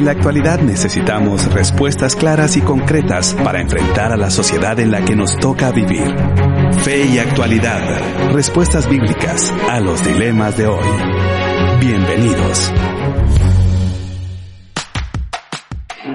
En la actualidad necesitamos respuestas claras y concretas para enfrentar a la sociedad en la que nos toca vivir. Fe y actualidad. Respuestas bíblicas a los dilemas de hoy. Bienvenidos.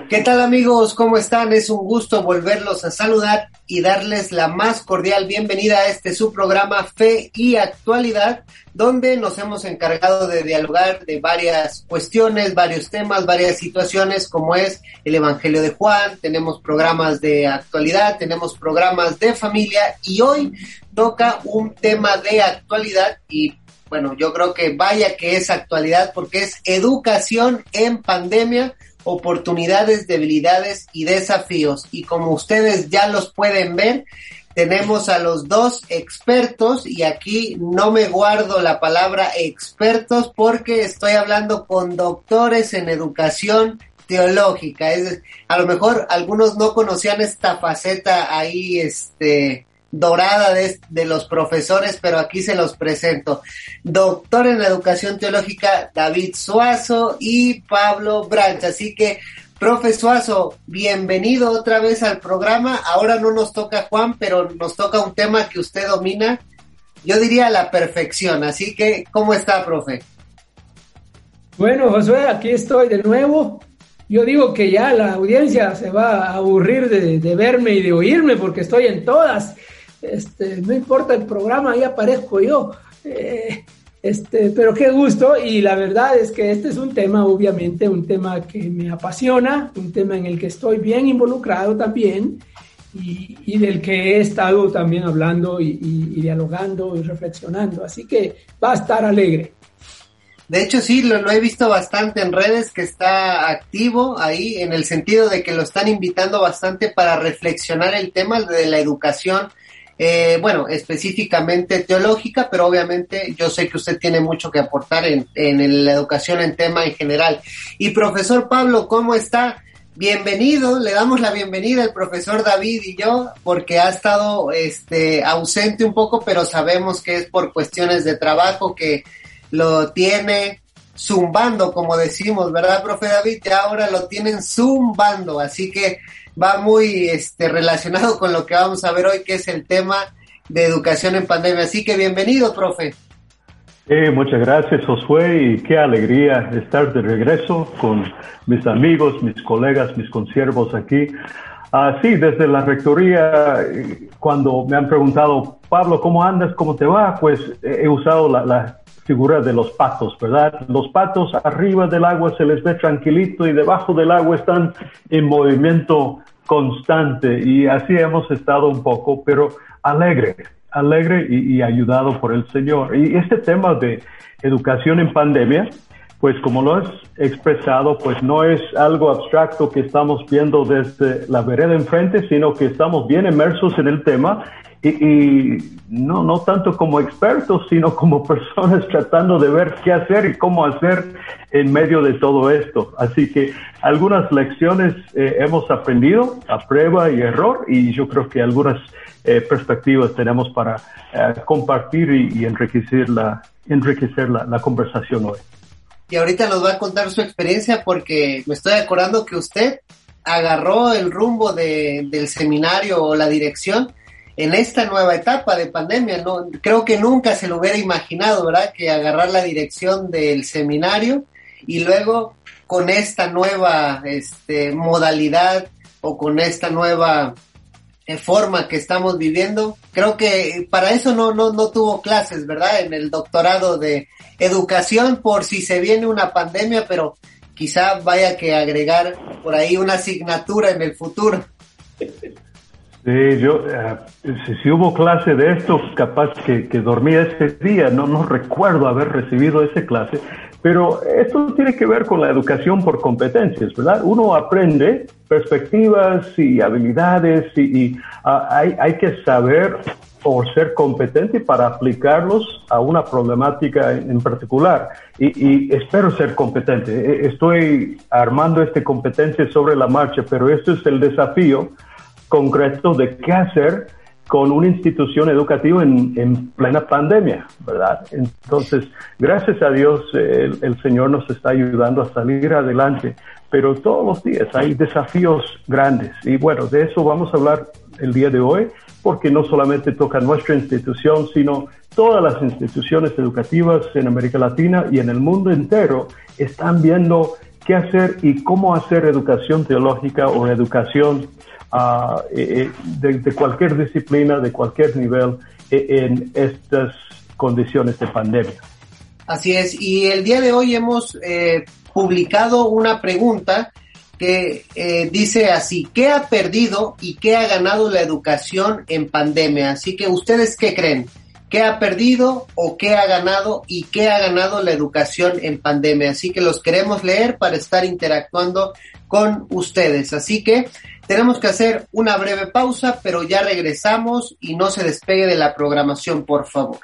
¿Qué tal amigos? ¿Cómo están? Es un gusto volverlos a saludar y darles la más cordial bienvenida a este su programa Fe y Actualidad, donde nos hemos encargado de dialogar de varias cuestiones, varios temas, varias situaciones, como es el Evangelio de Juan, tenemos programas de actualidad, tenemos programas de familia y hoy toca un tema de actualidad y bueno, yo creo que vaya que es actualidad porque es educación en pandemia oportunidades, debilidades y desafíos. Y como ustedes ya los pueden ver, tenemos a los dos expertos y aquí no me guardo la palabra expertos porque estoy hablando con doctores en educación teológica. Es, a lo mejor algunos no conocían esta faceta ahí, este, dorada de, los profesores, pero aquí se los presento. Doctor en Educación Teológica David Suazo y Pablo Branch. Así que, profe Suazo, bienvenido otra vez al programa. Ahora no nos toca Juan, pero nos toca un tema que usted domina, yo diría la perfección. Así que, ¿cómo está, profe? Bueno, Josué, aquí estoy de nuevo. Yo digo que ya la audiencia se va a aburrir de, de verme y de oírme porque estoy en todas este, no importa el programa, ahí aparezco yo. Eh, este, pero qué gusto y la verdad es que este es un tema, obviamente, un tema que me apasiona, un tema en el que estoy bien involucrado también y, del que he estado también hablando y, dialogando y reflexionando. Así que va a estar alegre. De hecho, sí, lo, lo, he visto bastante en redes que está activo ahí, en el sentido de que lo están invitando bastante para reflexionar el tema de la educación eh, bueno, específicamente teológica, pero obviamente yo sé que usted tiene mucho que aportar en, en la educación en tema en general. Y profesor Pablo, ¿cómo está? Bienvenido, le damos la bienvenida al profesor David y yo, porque ha estado este, ausente un poco, pero sabemos que es por cuestiones de trabajo que lo tiene zumbando, como decimos, ¿verdad, profe David? Y ahora lo tienen zumbando, así que va muy este, relacionado con lo que vamos a ver hoy, que es el tema de educación en pandemia. Así que bienvenido, profe. Eh, muchas gracias, Josué, y qué alegría estar de regreso con mis amigos, mis colegas, mis consiervos aquí. Ah, sí, desde la rectoría, eh, cuando me han preguntado, Pablo, ¿cómo andas? ¿Cómo te va? Pues he usado la figura de los patos, ¿verdad? Los patos arriba del agua se les ve tranquilito y debajo del agua están en movimiento constante y así hemos estado un poco, pero alegre, alegre y, ayudado por el Señor. Y este tema de educación en pandemia, pues como lo has expresado, pues no es algo abstracto que estamos viendo desde la vereda enfrente, sino que estamos bien inmersos en el tema y, no, no tanto como expertos, sino como personas tratando de ver qué hacer y cómo hacer en medio de todo esto. Así que algunas lecciones eh, hemos aprendido a prueba y error y yo creo que algunas eh, perspectivas tenemos para eh, compartir y, enriquecer, la, enriquecer la, la conversación hoy. Y ahorita nos va a contar su experiencia porque me estoy acordando que usted agarró el rumbo de, del seminario o la dirección en esta nueva etapa de pandemia. No, creo que nunca se lo hubiera imaginado, ¿verdad? Que agarrar la dirección del seminario y luego con esta nueva este, modalidad o con esta nueva eh, forma que estamos viviendo, creo que para eso no, no, no tuvo clases, ¿verdad? En el doctorado de educación por si se viene una pandemia, pero quizá vaya que agregar por ahí una asignatura en el futuro. Sí, yo, eh, si, hubo clase de esto, capaz que, que dormí ese día, no, no recuerdo haber recibido esa clase, pero esto tiene que ver con la educación por competencias, ¿verdad? Uno aprende perspectivas y habilidades y, hay, hay que saber o ser competente para aplicarlos a una problemática en particular. Y, y, espero ser competente. E, estoy armando esta competencia sobre la marcha, pero esto es el desafío concreto de qué hacer con una institución educativa en, plena pandemia, ¿verdad? Entonces, gracias a Dios, el, el, Señor nos está ayudando a salir adelante, pero todos los días hay desafíos grandes y bueno, de eso vamos a hablar el día de hoy, porque no solamente toca nuestra institución, sino todas las instituciones educativas en América Latina y en el mundo entero están viendo qué hacer y cómo hacer educación teológica o educación uh, de, cualquier disciplina, de cualquier nivel e, en estas condiciones de pandemia. Así es, y el día de hoy hemos eh, publicado una pregunta que eh, dice así, ¿qué ha perdido y qué ha ganado la educación en pandemia? Así que ustedes qué creen? ¿Qué ha perdido o qué ha ganado y qué ha ganado la educación en pandemia? Así que los queremos leer para estar interactuando con ustedes. Así que tenemos que hacer una breve pausa, pero ya regresamos y no se despegue de la programación, por favor.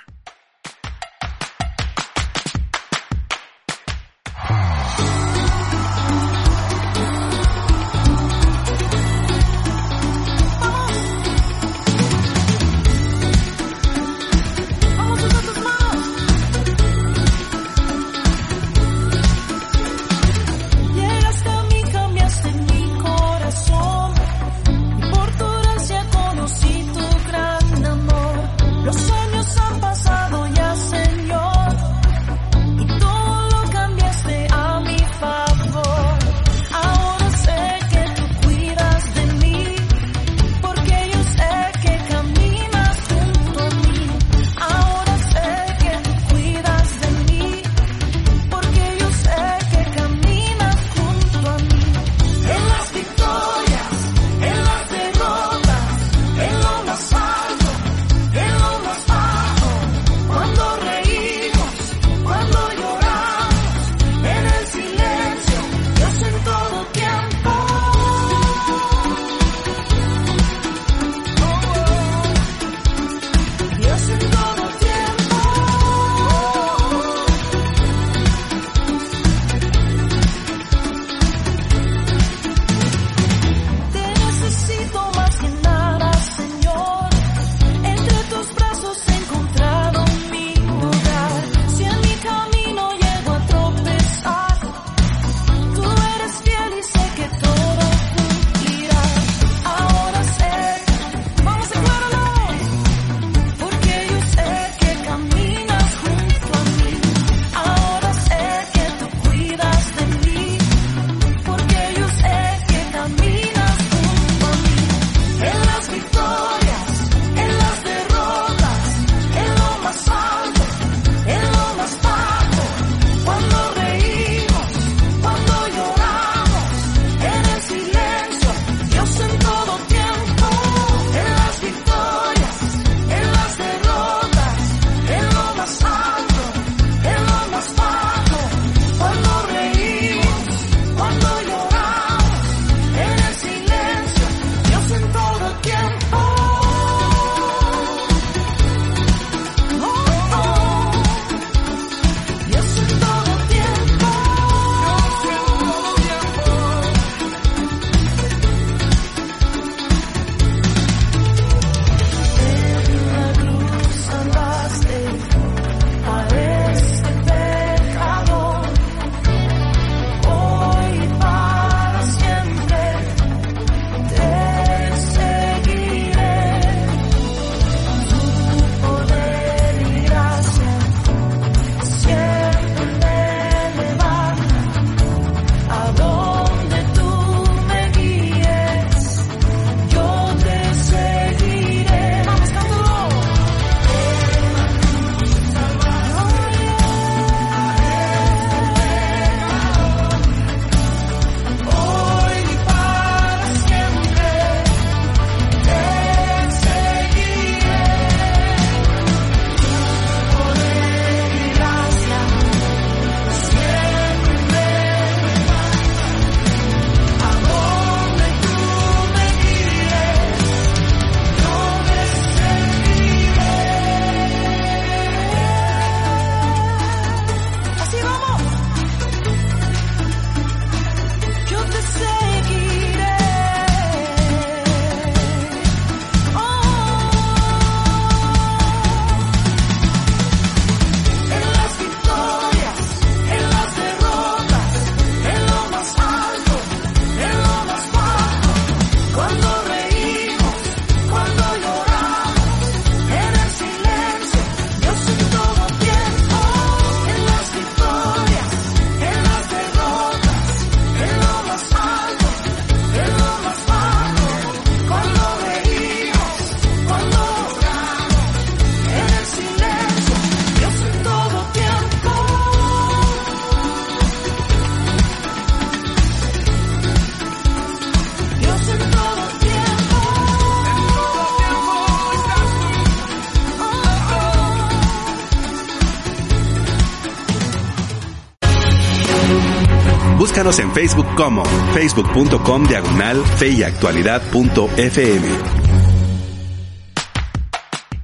Búscanos en Facebook como facebook.com diagonal feyactualidad.fm.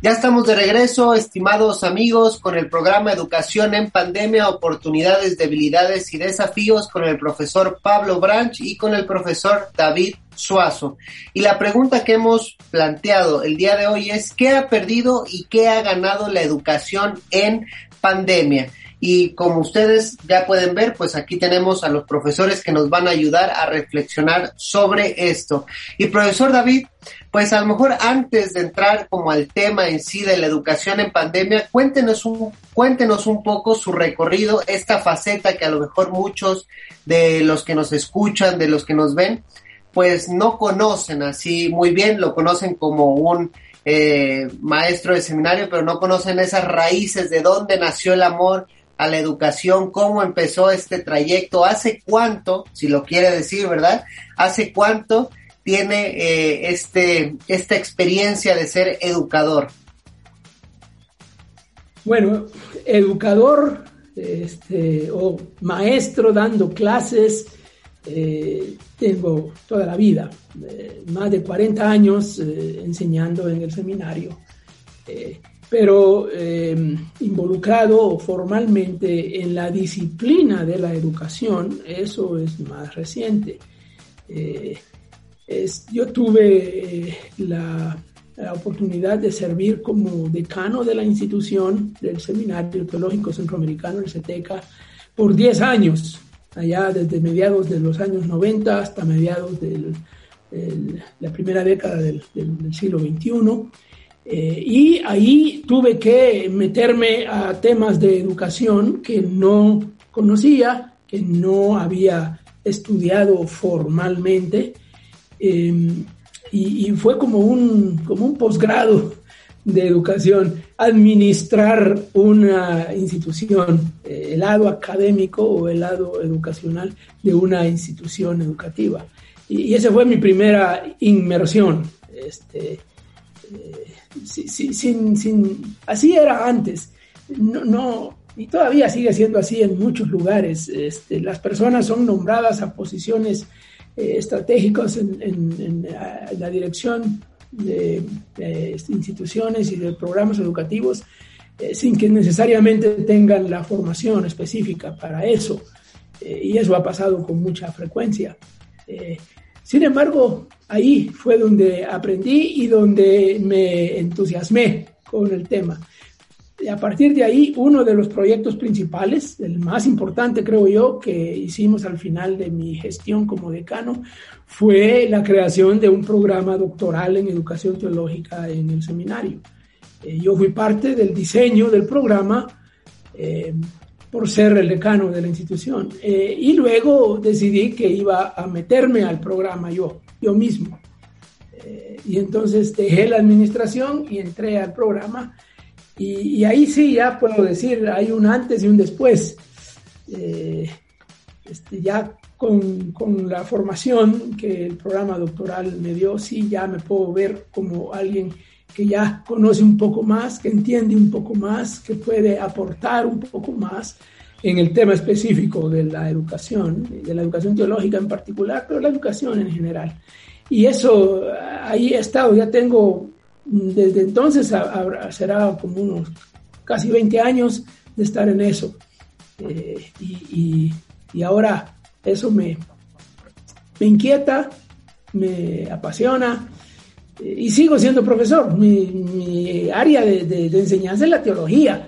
Ya estamos de regreso, estimados amigos, con el programa Educación en Pandemia, Oportunidades, Debilidades y Desafíos con el profesor Pablo Branch y con el profesor David Suazo. Y la pregunta que hemos planteado el día de hoy es, ¿qué ha perdido y qué ha ganado la educación en pandemia? Y como ustedes ya pueden ver, pues aquí tenemos a los profesores que nos van a ayudar a reflexionar sobre esto. Y profesor David, pues a lo mejor antes de entrar como al tema en sí de la educación en pandemia, cuéntenos un, cuéntenos un poco su recorrido, esta faceta que a lo mejor muchos de los que nos escuchan, de los que nos ven, pues no conocen así muy bien, lo conocen como un eh, maestro de seminario, pero no conocen esas raíces de dónde nació el amor a la educación, cómo empezó este trayecto, hace cuánto, si lo quiere decir, ¿verdad? Hace cuánto tiene eh, este, esta experiencia de ser educador? Bueno, educador este, o maestro dando clases, eh, tengo toda la vida, eh, más de 40 años enseñando en el seminario, pero involucrado formalmente en la disciplina de la educación, eso es más reciente yo tuve eh, la, oportunidad de servir como decano de la institución del Seminario Teológico Centroamericano, el CETECA, por 10 años, allá desde mediados de los años 90 hasta mediados de la primera década del, siglo XXI. Eh, y ahí tuve que meterme a temas de educación que no conocía, que no había estudiado formalmente Em, y, fue como un, como un posgrado de educación, administrar una institución, eh, el lado académico o el lado educacional de una institución educativa. Y, esa fue mi primera inmersión. Este, eh, sin, sin, así era antes. No, no, y todavía sigue siendo así en muchos lugares. Este, las personas son nombradas a posiciones eh, estratégicos en, la dirección de, instituciones y de programas educativos eh, sin que necesariamente tengan la formación específica para eso. Eh, y eso ha pasado con mucha frecuencia. Sin embargo, ahí fue donde aprendí y donde me entusiasmé con el tema. Y a partir de ahí, uno de los proyectos principales, el más importante creo yo, que hicimos al final de mi gestión como decano, fue la creación de un programa doctoral en educación teológica en el seminario. Eh, yo fui parte del diseño del programa eh, por ser el decano de la institución. Eh, y luego decidí que iba a meterme al programa yo, yo mismo. y entonces dejé la administración y entré al programa y, ahí sí ya puedo decir, hay un antes y un después. Eh, este, ya con, con, la formación que el programa doctoral me dio, sí ya me puedo ver como alguien que ya conoce un poco más, que entiende un poco más, que puede aportar un poco más en el tema específico de la educación, de la educación teológica en particular, pero la educación en general. Y eso, ahí he estado, ya tengo desde entonces será como unos casi 20 años de estar en eso. Eh, y, ahora eso me, me inquieta, me apasiona y sigo siendo profesor. Mi, área de, enseñanza es la teología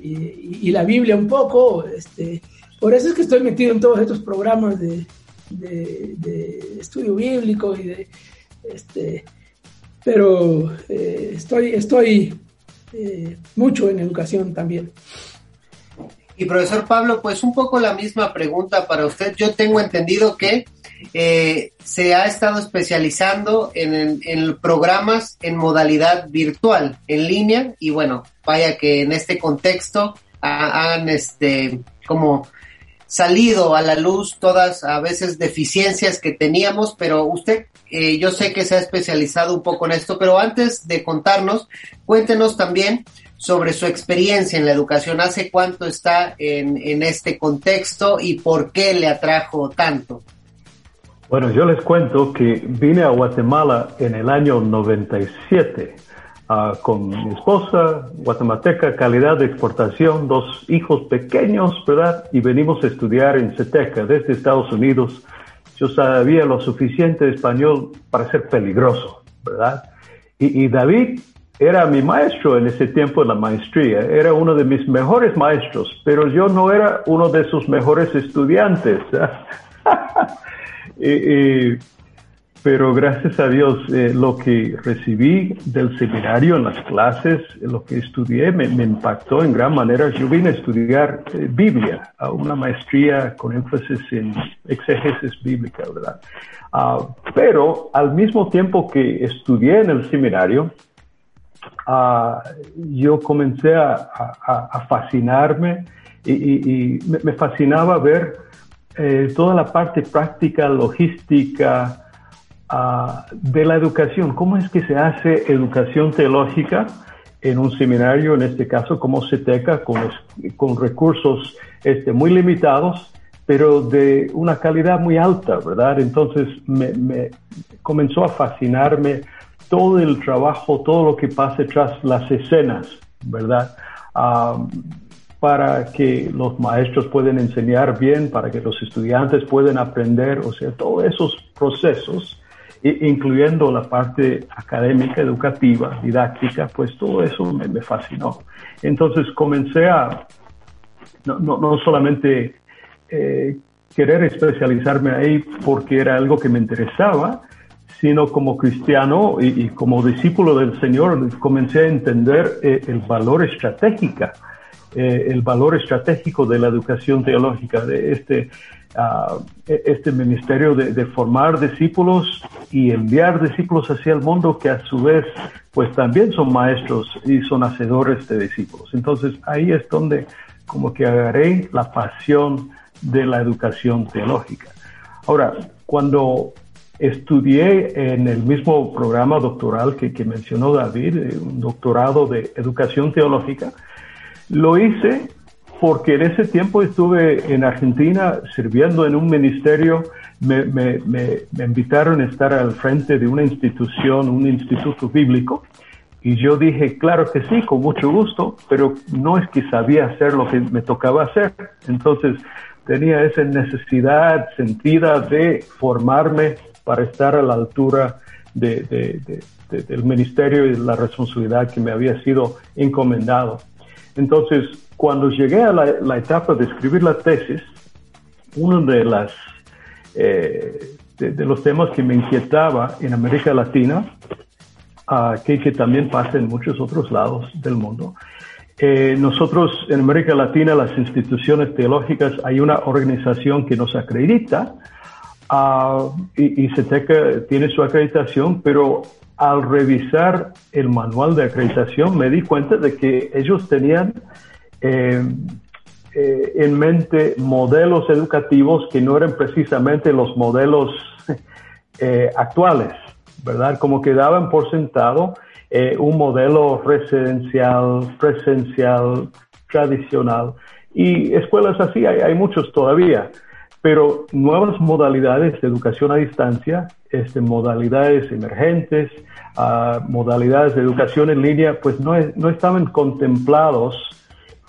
eh, y, la Biblia un poco. Este, por eso es que estoy metido en todos estos programas de, estudio bíblico y de este, pero eh, estoy, estoy eh, mucho en educación también. Y profesor Pablo, pues un poco la misma pregunta para usted. Yo tengo entendido que eh, se ha estado especializando en, en, programas en modalidad virtual, en línea, y bueno, vaya que en este contexto han este como salido a la luz todas a veces deficiencias que teníamos, pero usted, eh, yo sé que se ha especializado un poco en esto, pero antes de contarnos, cuéntenos también sobre su experiencia en la educación. ¿Hace cuánto está en, en este contexto y por qué le atrajo tanto? Bueno, yo les cuento que vine a Guatemala en el año 97 uh, con mi esposa, guatemalteca, calidad de exportación, dos hijos pequeños, ¿verdad? Y venimos a estudiar en CETECA desde Estados Unidos. Yo sabía lo suficiente español para ser peligroso, ¿verdad? Y, y David era mi maestro en ese tiempo de la maestría, era uno de mis mejores maestros, pero yo no era uno de sus mejores estudiantes. pero gracias a Dios eh, lo que recibí del seminario en las clases, lo que estudié me, impactó en gran manera. Yo vine a estudiar eh, Biblia, una maestría con énfasis en exégesis bíblica, ¿verdad? Ah, pero al mismo tiempo que estudié en el seminario, ah, yo comencé a, fascinarme y, me fascinaba ver eh, toda la parte práctica, logística ah, de la educación. ¿Cómo es que se hace educación teológica en un seminario, en este caso como CETECA, con, con recursos este, muy limitados, pero de una calidad muy alta, ¿verdad? Entonces me, comenzó a fascinarme todo el trabajo, todo lo que pasa tras las escenas, ¿verdad? Ah, para que los maestros puedan enseñar bien, para que los estudiantes puedan aprender, o sea, todos esos procesos, incluyendo la parte académica, educativa, didáctica, pues todo eso me, fascinó. Entonces comencé a no, no, solamente eh, querer especializarme ahí porque era algo que me interesaba, sino como cristiano y, como discípulo del Señor comencé a entender eh, el valor estratégico eh, el valor estratégico de la educación teológica, de este, ah, e, este ministerio de, formar discípulos y enviar discípulos hacia el mundo que a su vez pues también son maestros y son hacedores de discípulos. Entonces ahí es donde como que agarré la pasión de la educación teológica. Ahora, cuando estudié en el mismo programa doctoral que, que mencionó David, eh, un doctorado de educación teológica, lo hice porque en ese tiempo estuve en Argentina sirviendo en un ministerio, me, me, me, invitaron a estar al frente de una institución, un instituto bíblico, y yo dije, claro que sí, con mucho gusto, pero no es que sabía hacer lo que me tocaba hacer. Entonces tenía esa necesidad sentida de formarme para estar a la altura de, del ministerio y de la responsabilidad que me había sido encomendado. Entonces, cuando llegué a la, etapa de escribir la tesis, uno de, las, eh, de, los temas que me inquietaba en América Latina, uh, que, que, también pasa en muchos otros lados del mundo, eh, nosotros en América Latina, las instituciones teológicas, hay una organización que nos acredita uh, y, y CETECA tiene su acreditación, pero al revisar el manual de acreditación me di cuenta de que ellos tenían eh, eh, en mente modelos educativos que no eran precisamente los modelos eh, actuales, ¿verdad? Como que daban por sentado un modelo residencial, presencial, tradicional. Y escuelas así hay, hay muchos todavía pero nuevas modalidades de educación a distancia, este, modalidades emergentes, uh, modalidades de educación en línea, pues no, no estaban contemplados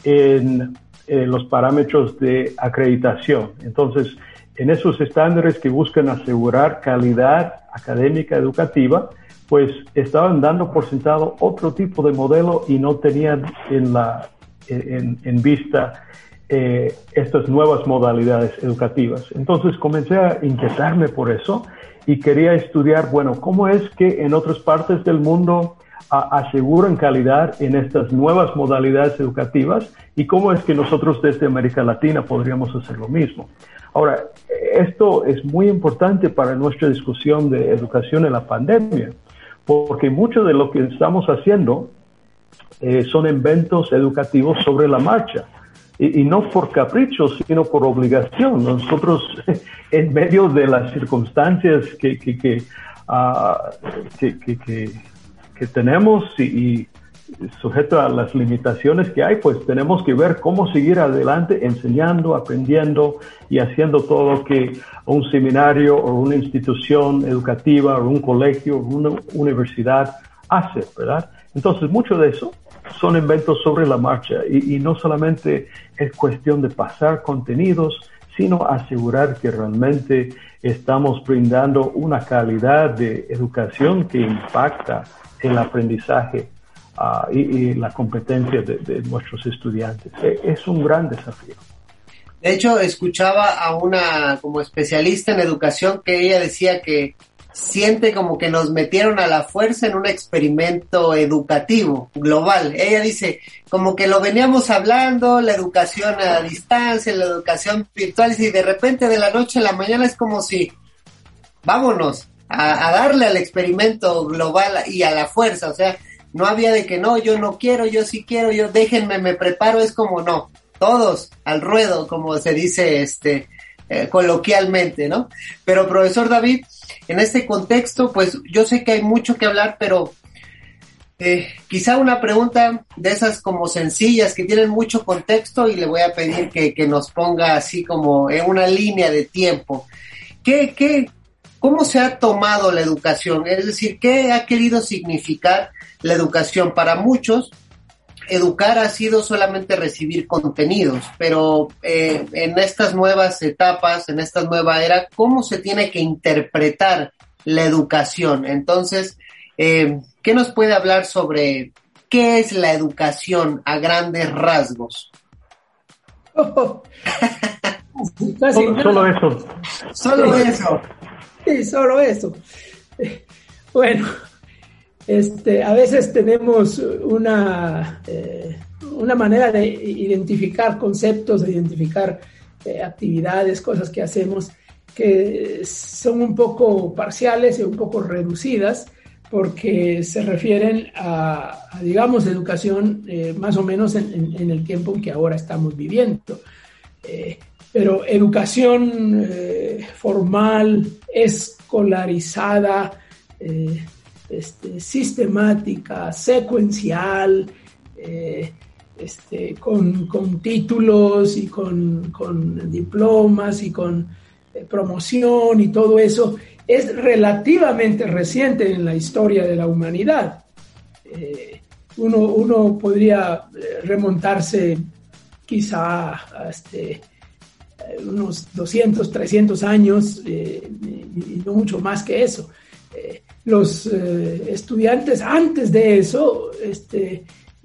en, en, los parámetros de acreditación. Entonces, en esos estándares que buscan asegurar calidad académica educativa, pues estaban dando por sentado otro tipo de modelo y no tenían en, la, en, en vista eh, estas nuevas modalidades educativas. Entonces comencé a inquietarme por eso y quería estudiar, bueno, cómo es que en otras partes del mundo aseguran calidad en estas nuevas modalidades educativas y cómo es que nosotros desde América Latina podríamos hacer lo mismo. Ahora, esto es muy importante para nuestra discusión de educación en la pandemia, porque mucho de lo que estamos haciendo eh, son inventos educativos sobre la marcha y, no por capricho, sino por obligación. Nosotros, en medio de las circunstancias que, que, que, uh, que, tenemos y, sujeto a las limitaciones que hay, pues tenemos que ver cómo seguir adelante enseñando, aprendiendo y haciendo todo lo que un seminario o una institución educativa o un colegio o una universidad hace, ¿verdad? Entonces, mucho de eso son inventos sobre la marcha y, no solamente es cuestión de pasar contenidos, sino asegurar que realmente estamos brindando una calidad de educación que impacta el aprendizaje uh, y, y, la competencia de, de, nuestros estudiantes. E, es un gran desafío. De hecho, escuchaba a una como especialista en educación que ella decía que siente como que nos metieron a la fuerza en un experimento educativo global. Ella dice, como que lo veníamos hablando, la educación a distancia, la educación virtual, y de repente de la noche a la mañana es como si, vámonos a, darle al experimento global y a la fuerza, o sea, no había de que no, yo no quiero, yo sí quiero, yo déjenme, me preparo, es como no, todos al ruedo, como se dice este eh, coloquialmente, ¿no? Pero profesor David, en este contexto, pues yo sé que hay mucho que hablar, pero eh, quizá una pregunta de esas como sencillas que tienen mucho contexto y le voy a pedir que, que nos ponga así como en una línea de tiempo. ¿Qué, qué, ¿Cómo se ha tomado la educación? Es decir, ¿qué ha querido significar la educación para muchos? Educar ha sido solamente recibir contenidos, pero eh, en estas nuevas etapas, en esta nueva era, ¿cómo se tiene que interpretar la educación? Entonces, eh, ¿qué nos puede hablar sobre qué es la educación a grandes rasgos? Oh. solo, solo, eso. Solo eso. Sí, solo eso. Bueno, este, a veces tenemos una, eh, una manera de identificar conceptos, de identificar eh, actividades, cosas que hacemos que son un poco parciales y un poco reducidas porque se refieren a, digamos, educación eh, más o menos en, en, el tiempo en que ahora estamos viviendo. Pero educación formal, escolarizada, este, sistemática, secuencial, eh, este, con, con, títulos y con, con, diplomas y con eh, promoción y todo eso, es relativamente reciente en la historia de la humanidad. Eh, uno, uno, podría remontarse quizá a este, unos 200, 300 años y no mucho más que eso. Los eh, estudiantes antes de eso este,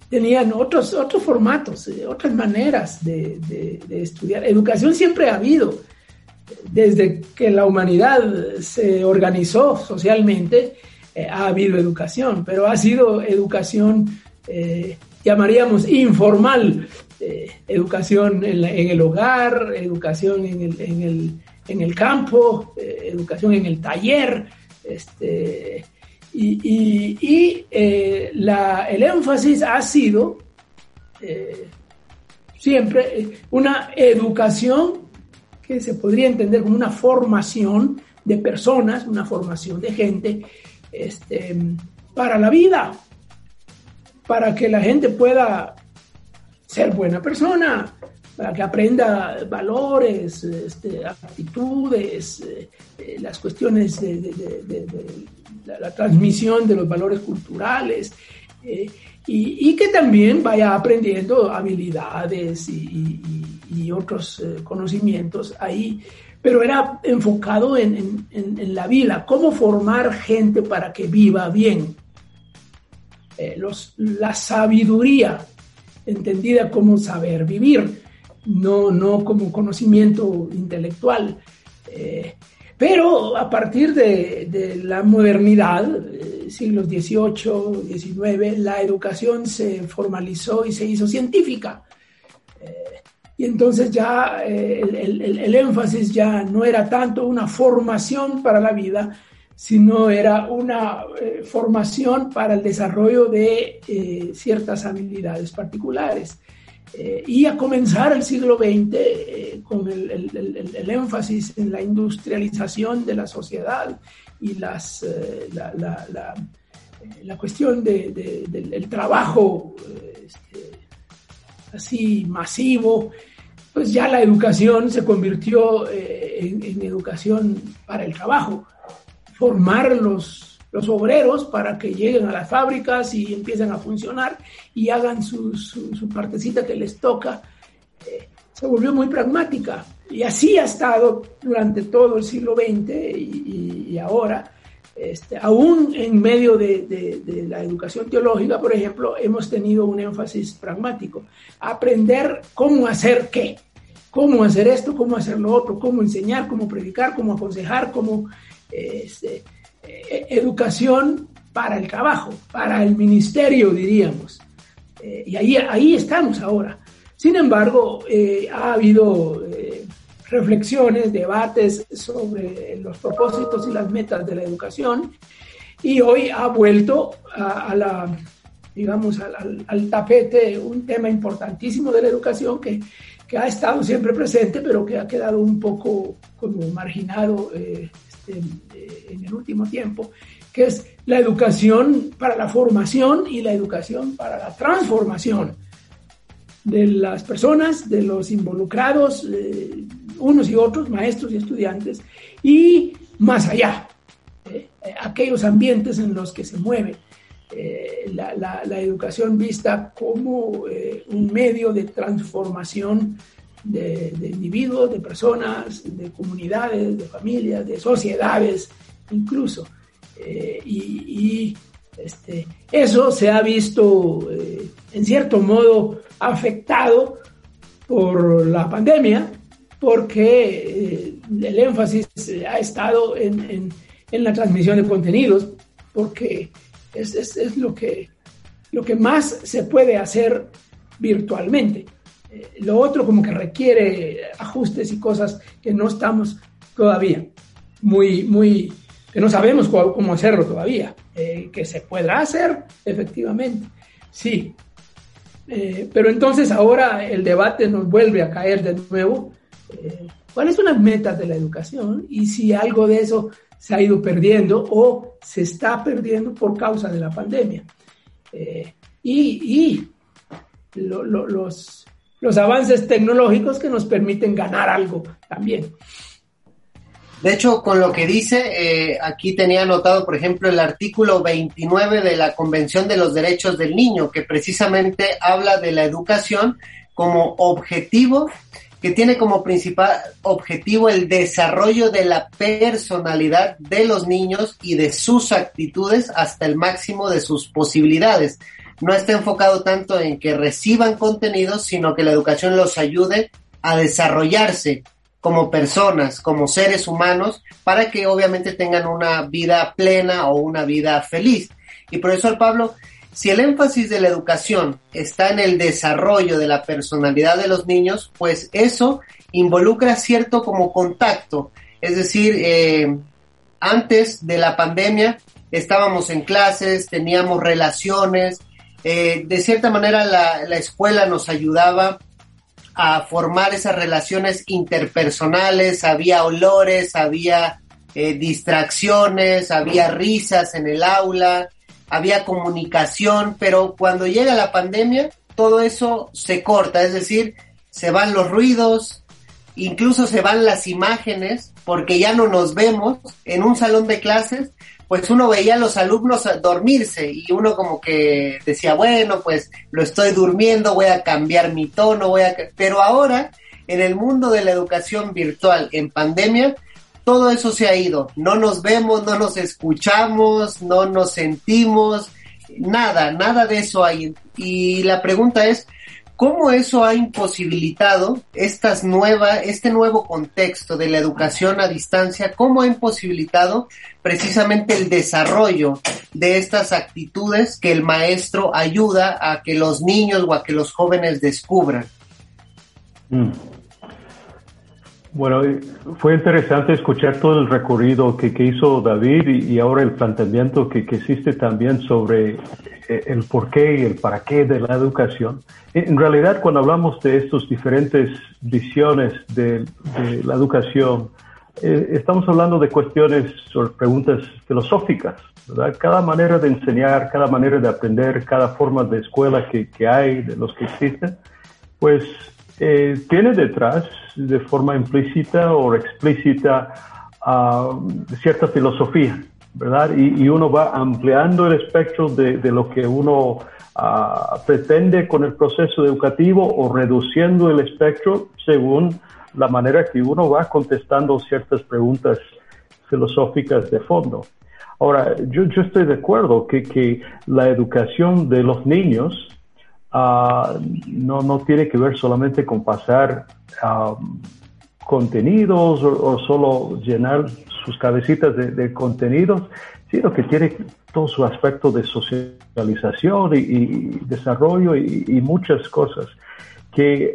tenían otros, otros formatos, eh, otras maneras de, estudiar. Educación siempre ha habido. Desde que la humanidad se organizó socialmente, eh, ha habido educación, pero ha sido educación, llamaríamos informal, educación en, la, en, el hogar, educación en el, en el, en el campo, educación en el taller, este, y, y, y eh, la, el énfasis ha sido eh, siempre una educación que se podría entender como una formación de personas, una formación de gente este, para la vida, para que la gente pueda ser buena persona, para que aprenda valores, este, actitudes, eh, eh, las cuestiones de, la, transmisión de los valores culturales, eh, y, que también vaya aprendiendo habilidades y, y, otros conocimientos ahí, pero era enfocado en, en, en, en, la vida, cómo formar gente para que viva bien. Los, la sabiduría, entendida como saber vivir no, no como conocimiento intelectual. Eh, pero a partir de, la modernidad, siglos XVIII, XIX, la educación se formalizó y se hizo científica. Eh, y entonces ya eh, el, el, el, énfasis ya no era tanto una formación para la vida, sino era una formación para el desarrollo de ciertas habilidades particulares. Eh, y a comenzar el siglo XX eh, con el, el, el, énfasis en la industrialización de la sociedad y las, eh, la, la, la, cuestión del trabajo este, así masivo, pues ya la educación se convirtió en, en, educación para el trabajo. Formar los los obreros para que lleguen a las fábricas y empiecen a funcionar y hagan su, su, partecita que les toca. Eh, se volvió muy pragmática y así ha estado durante todo el siglo XX y, ahora. Este, aún en medio de, de, la educación teológica, por ejemplo, hemos tenido un énfasis pragmático. Aprender cómo hacer qué, cómo hacer esto, cómo hacer lo otro, cómo enseñar, cómo predicar, cómo aconsejar, cómo este, eh, educación para el trabajo, para el ministerio, diríamos. Eh, y ahí, ahí estamos ahora. Sin embargo, eh, ha habido reflexiones, debates sobre los propósitos y las metas de la educación y hoy ha vuelto a, la, digamos, al, tapete un tema importantísimo de la educación que, que, ha estado siempre presente, pero que ha quedado un poco como marginado en, el último tiempo, que es la educación para la formación y la educación para la transformación de las personas, de los involucrados, eh, unos y otros, maestros y estudiantes, y más allá, eh, aquellos ambientes en los que se mueve eh, la, educación vista como un medio de transformación de, individuos, de personas, de comunidades, de familias, de sociedades incluso. Eh, y, este, eso se ha visto eh, en cierto modo afectado por la pandemia, porque eh, el énfasis ha estado en, en, la transmisión de contenidos, porque es, es, es, lo, que, lo que más se puede hacer virtualmente lo otro como que requiere ajustes y cosas que no estamos todavía muy, muy, que no sabemos cómo hacerlo todavía, eh, que se podrá hacer efectivamente, sí. Eh, pero entonces ahora el debate nos vuelve a caer de nuevo. Eh, ¿Cuáles son las metas de la educación? Y si algo de eso se ha ido perdiendo o se está perdiendo por causa de la pandemia. y, los, los avances tecnológicos que nos permiten ganar algo también. De hecho, con lo que dice, eh, aquí tenía anotado, por ejemplo, el artículo 29 de la Convención de los Derechos del Niño, que precisamente habla de la educación como objetivo, que tiene como principal objetivo el desarrollo de la personalidad de los niños y de sus actitudes hasta el máximo de sus posibilidades no está enfocado tanto en que reciban contenidos, sino que la educación los ayude a desarrollarse como personas, como seres humanos, para que obviamente tengan una vida plena o una vida feliz. Y profesor Pablo, si el énfasis de la educación está en el desarrollo de la personalidad de los niños, pues eso involucra cierto como contacto. Es decir, eh, antes de la pandemia estábamos en clases, teníamos relaciones, eh, de cierta manera la, escuela nos ayudaba a formar esas relaciones interpersonales, había olores, había eh, distracciones, había risas en el aula, había comunicación, pero cuando llega la pandemia, todo eso se corta, es decir, se van los ruidos, incluso se van las imágenes, porque ya no nos vemos en un salón de clases, pues uno veía a los alumnos dormirse y uno como que decía, bueno, pues lo estoy durmiendo, voy a cambiar mi tono, voy a... Pero ahora, en el mundo de la educación virtual, en pandemia, todo eso se ha ido. No nos vemos, no nos escuchamos, no nos sentimos, nada, nada de eso hay. Y la pregunta es, cómo eso ha imposibilitado estas nueva, este nuevo contexto de la educación a distancia, cómo ha imposibilitado precisamente el desarrollo de estas actitudes que el maestro ayuda a que los niños o a que los jóvenes descubran. Mm. Bueno, fue interesante escuchar todo el recorrido que, hizo David y, ahora el planteamiento que, existe también sobre eh, el porqué y el para qué de la educación. En realidad, cuando hablamos de estas diferentes visiones de, la educación, eh, estamos hablando de cuestiones sobre preguntas filosóficas, ¿verdad? Cada manera de enseñar, cada manera de aprender, cada forma de escuela que, que hay, de los que existen, pues eh, tiene detrás de forma implícita o explícita uh, cierta filosofía, ¿verdad? Y, y, uno va ampliando el espectro de, de lo que uno uh, pretende con el proceso educativo o reduciendo el espectro según la manera que uno va contestando ciertas preguntas filosóficas de fondo. Ahora, yo, yo estoy de acuerdo que, que la educación de los niños uh, no, no tiene que ver solamente con pasar um, contenidos o, solo llenar sus cabecitas de, contenidos, sino que tiene todo su aspecto de socialización y, desarrollo y, muchas cosas que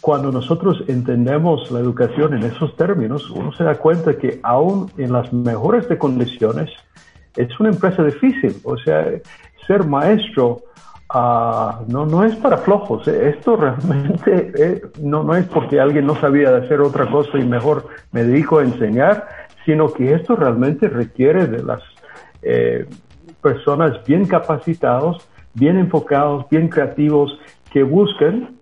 cuando nosotros entendemos la educación en esos términos, uno se da cuenta que aún en las mejores condiciones es una empresa difícil. O sea, ser maestro uh, no, no es para flojos. Esto realmente eh, no, no es porque alguien no sabía hacer otra cosa y mejor me dedico a enseñar, sino que esto realmente requiere de las eh, personas bien capacitados, bien enfocados, bien creativos, que busquen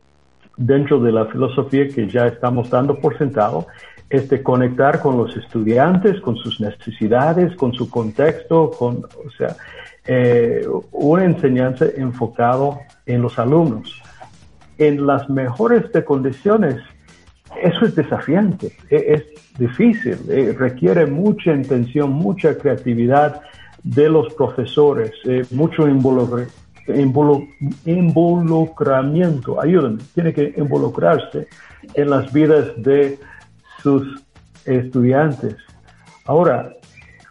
dentro de la filosofía que ya estamos dando por sentado, este, conectar con los estudiantes, con sus necesidades, con su contexto, con, o sea, eh, una enseñanza enfocado en los alumnos. En las mejores de condiciones, eso es desafiante, es, es difícil, eh, requiere mucha intención, mucha creatividad de los profesores, eh, mucho involucramiento, ayúdenme, tiene que involucrarse en las vidas de sus estudiantes. Ahora,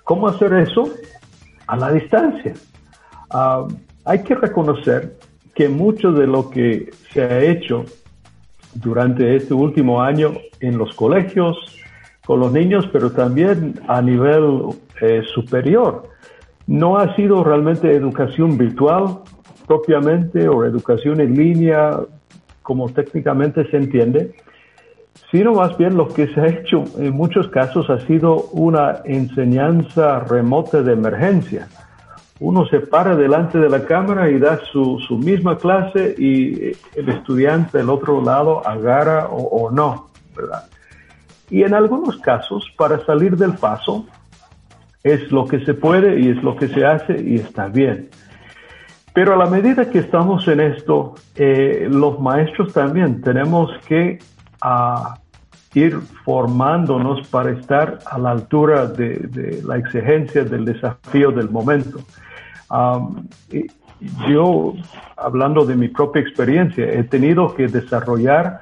¿cómo hacer eso? A la distancia. Uh, hay que reconocer que mucho de lo que se ha hecho durante este último año en los colegios, con los niños, pero también a nivel eh, superior, no ha sido realmente educación virtual, propiamente o educación en línea, como técnicamente se entiende, sino más bien lo que se ha hecho en muchos casos ha sido una enseñanza remota de emergencia. Uno se para delante de la cámara y da su, su misma clase y el estudiante del otro lado agarra o, o no, ¿verdad? Y en algunos casos, para salir del paso, es lo que se puede y es lo que se hace y está bien. Pero a la medida que estamos en esto, eh, los maestros también tenemos que uh, ir formándonos para estar a la altura de, de la exigencia del desafío del momento. Um, yo, hablando de mi propia experiencia, he tenido que desarrollar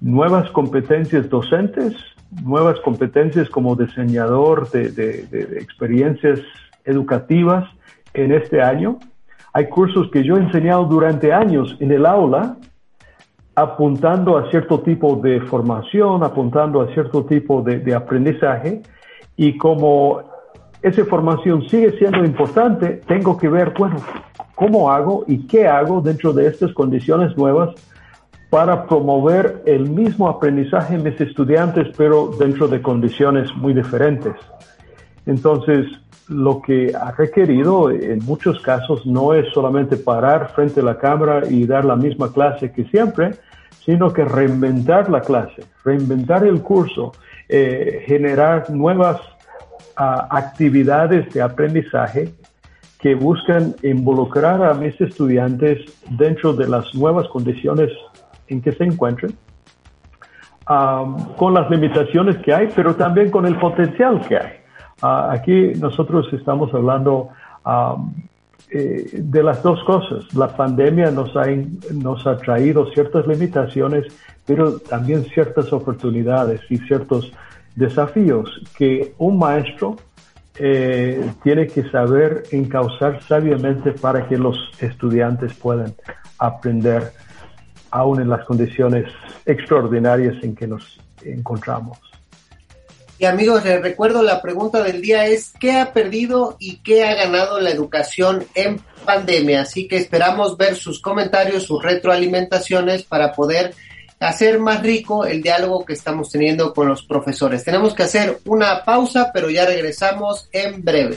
nuevas competencias docentes, nuevas competencias como diseñador de, de, de experiencias educativas en este año hay cursos que yo he enseñado durante años en el aula, apuntando a cierto tipo de formación, apuntando a cierto tipo de, aprendizaje, y como esa formación sigue siendo importante, tengo que ver, bueno, cómo hago y qué hago dentro de estas condiciones nuevas para promover el mismo aprendizaje en mis estudiantes, pero dentro de condiciones muy diferentes. Entonces, lo que ha requerido en muchos casos no es solamente parar frente a la cámara y dar la misma clase que siempre, sino que reinventar la clase, reinventar el curso, eh, generar nuevas uh, actividades de aprendizaje que buscan involucrar a mis estudiantes dentro de las nuevas condiciones en que se encuentren, um, con las limitaciones que hay, pero también con el potencial que hay. Uh, aquí nosotros estamos hablando eh, de las dos cosas. La pandemia nos ha, nos ha traído ciertas limitaciones, pero también ciertas oportunidades y ciertos desafíos que un maestro eh, tiene que saber encauzar sabiamente para que los estudiantes puedan aprender aún en las condiciones extraordinarias en que nos encontramos. Y amigos, les recuerdo la pregunta del día es ¿qué ha perdido y qué ha ganado la educación en pandemia? Así que esperamos ver sus comentarios, sus retroalimentaciones para poder hacer más rico el diálogo que estamos teniendo con los profesores. Tenemos que hacer una pausa, pero ya regresamos en breve.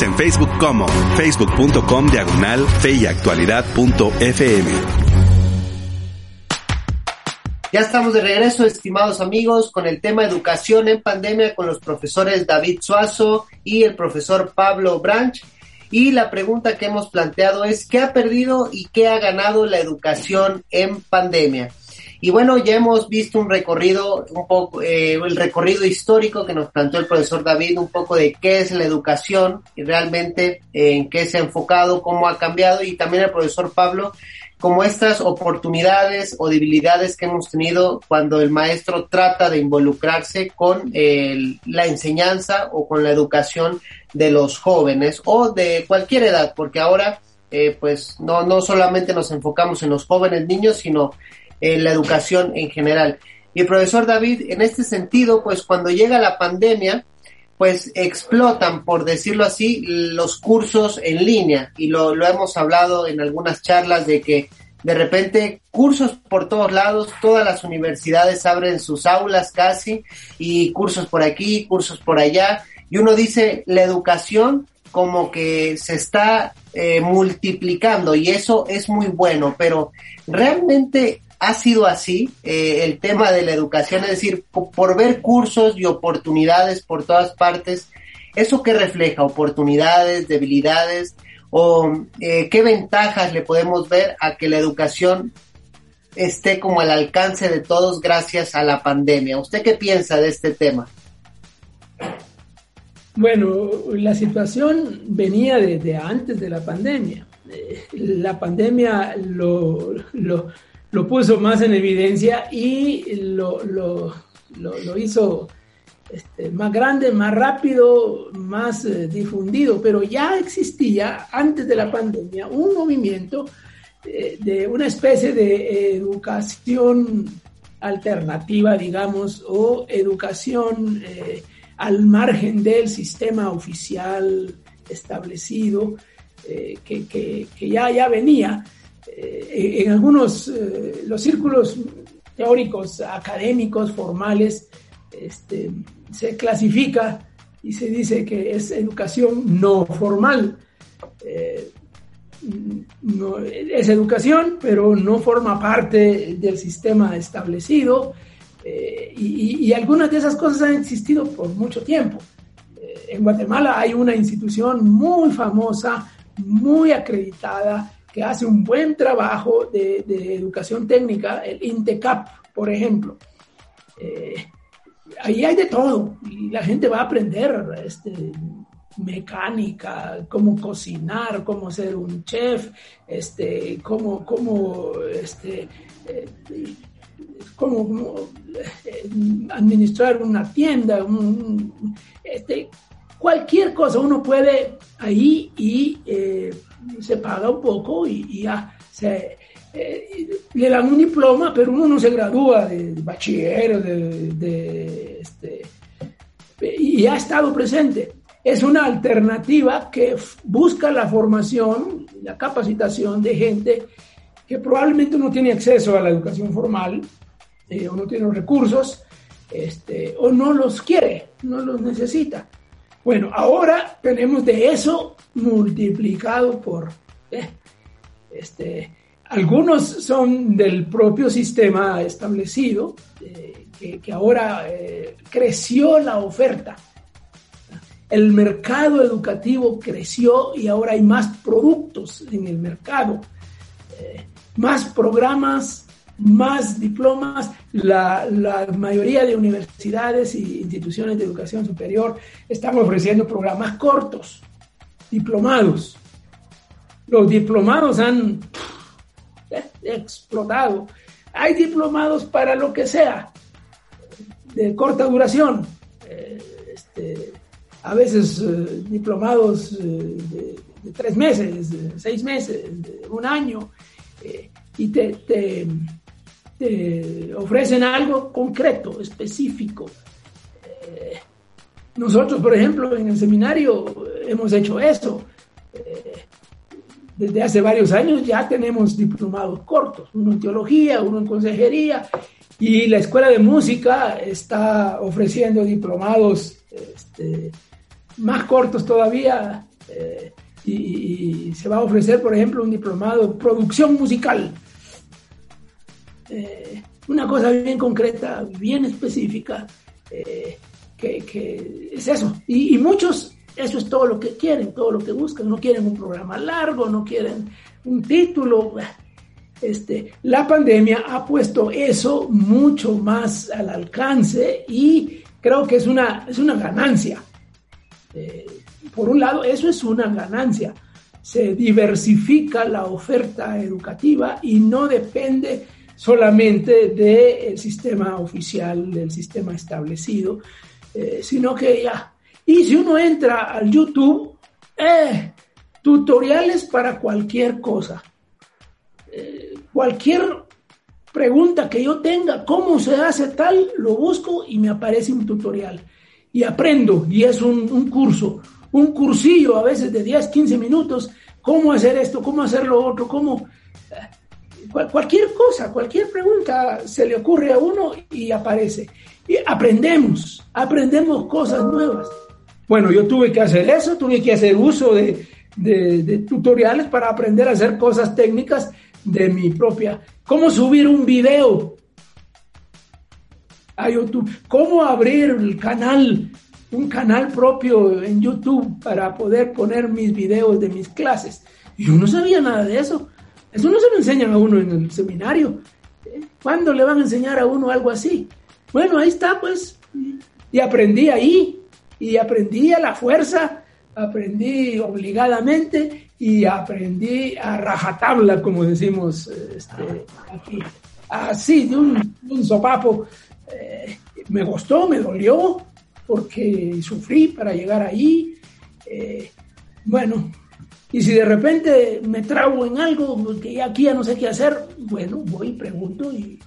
En Facebook como facebook.com diagonal feyactualidad.fm. Ya estamos de regreso, estimados amigos, con el tema educación en pandemia con los profesores David Suazo y el profesor Pablo Branch. Y la pregunta que hemos planteado es, ¿qué ha perdido y qué ha ganado la educación en pandemia? Y bueno, ya hemos visto un recorrido, un poco, eh, el recorrido histórico que nos planteó el profesor David, un poco de qué es la educación y realmente en qué se ha enfocado, cómo ha cambiado, y también el profesor Pablo, como estas oportunidades o debilidades que hemos tenido cuando el maestro trata de involucrarse con la enseñanza o con la educación de los jóvenes o de cualquier edad, porque ahora eh, pues no, no solamente nos enfocamos en los jóvenes niños, sino en la educación en general. Y el profesor David, en este sentido, pues cuando llega la pandemia, pues explotan, por decirlo así, los cursos en línea. Y lo, lo hemos hablado en algunas charlas de que de repente cursos por todos lados, todas las universidades abren sus aulas casi y cursos por aquí, cursos por allá. Y uno dice, la educación como que se está eh, multiplicando y eso es muy bueno, pero realmente ha sido así eh, el tema de la educación, es decir, por, ver cursos y oportunidades por todas partes, ¿eso qué refleja? ¿Oportunidades, debilidades? ¿O eh, qué ventajas le podemos ver a que la educación esté como al alcance de todos gracias a la pandemia? ¿Usted qué piensa de este tema? Bueno, la situación venía desde antes de la pandemia. Eh, la pandemia lo, lo lo puso más en evidencia y lo, lo, lo, hizo este, más grande, más rápido, más eh, difundido, pero ya existía antes de la pandemia un movimiento eh, de una especie de educación alternativa, digamos, o educación eh, al margen del sistema oficial establecido, que, que, que, ya, ya venía en algunos, eh, los círculos teóricos, académicos, formales, este, se clasifica y se dice que es educación no formal. Eh, es educación, pero no forma parte del sistema establecido y, algunas de esas cosas han existido por mucho tiempo. en Guatemala hay una institución muy famosa, muy acreditada, que hace un buen trabajo de, educación técnica, el INTECAP, por ejemplo. Eh, ahí hay de todo y la gente va a aprender este, mecánica, cómo cocinar, cómo ser un chef, este, cómo, cómo, este, eh, cómo, eh, administrar una tienda, este, cualquier cosa uno puede ahí y se paga un poco y, ya se, eh, le dan un diploma, pero uno no se gradúa de, bachiller de, este, y ha estado presente. Es una alternativa que busca la formación, la capacitación de gente que probablemente no tiene acceso a la educación formal eh, o no tiene los recursos este, o no los quiere, no los necesita. Bueno, ahora tenemos de eso multiplicado por... Eh, este, algunos son del propio sistema establecido, eh, que, ahora eh, creció la oferta. El mercado educativo creció y ahora hay más productos en el mercado, más programas más diplomas. La, mayoría de universidades y instituciones de educación superior están ofreciendo programas cortos, diplomados. Los diplomados han eh, explotado. Hay diplomados para lo que sea, de corta duración. Eh, este, a veces eh, diplomados de, tres meses, seis meses, un año, y te, ofrecen algo concreto, específico. Eh, nosotros, por ejemplo, en el seminario hemos hecho eso. Eh, desde hace varios años ya tenemos diplomados cortos, uno en teología, uno en consejería, y la escuela de música está ofreciendo diplomados este, más cortos todavía, eh, y, y, se va a ofrecer, por ejemplo, un diplomado producción musical. Eh, una cosa bien concreta, bien específica, eh, que, es eso. Y, muchos, eso es todo lo que quieren, todo lo que buscan. No quieren un programa largo, no quieren un título. este, la pandemia ha puesto eso mucho más al alcance y creo que es una, es una ganancia. Eh, por un lado, eso es una ganancia. Se diversifica la oferta educativa y no depende solamente del sistema oficial, del sistema establecido, eh, sino que ya. Y si uno entra al YouTube, eh, tutoriales para cualquier cosa. Eh, cualquier pregunta que yo tenga, cómo se hace tal, lo busco y me aparece un tutorial. Y aprendo, y es un, curso, un cursillo a veces de 10, 15 minutos, cómo hacer esto, cómo hacer lo otro, cómo... cualquier cosa, cualquier pregunta se le ocurre a uno y aparece. Y aprendemos, aprendemos cosas nuevas. Bueno, yo tuve que hacer eso, tuve que hacer uso de, de tutoriales para aprender a hacer cosas técnicas de mi propia. ¿Cómo subir un video a YouTube? ¿Cómo abrir el canal, un canal propio en YouTube para poder poner mis videos de mis clases? Yo no sabía nada de eso. Eso no se lo enseñan a uno en el seminario. ¿Cuándo le van a enseñar a uno algo así? Bueno, ahí está, pues. Y aprendí ahí. Y aprendí a la fuerza. Aprendí obligadamente y aprendí a rajatabla, como decimos este, aquí, así, de un, sopapo. Eh, me gustó, me dolió, porque sufrí para llegar ahí. Eh, bueno, y si de repente me trago en algo, que aquí ya no sé qué hacer, bueno, voy y pregunto y...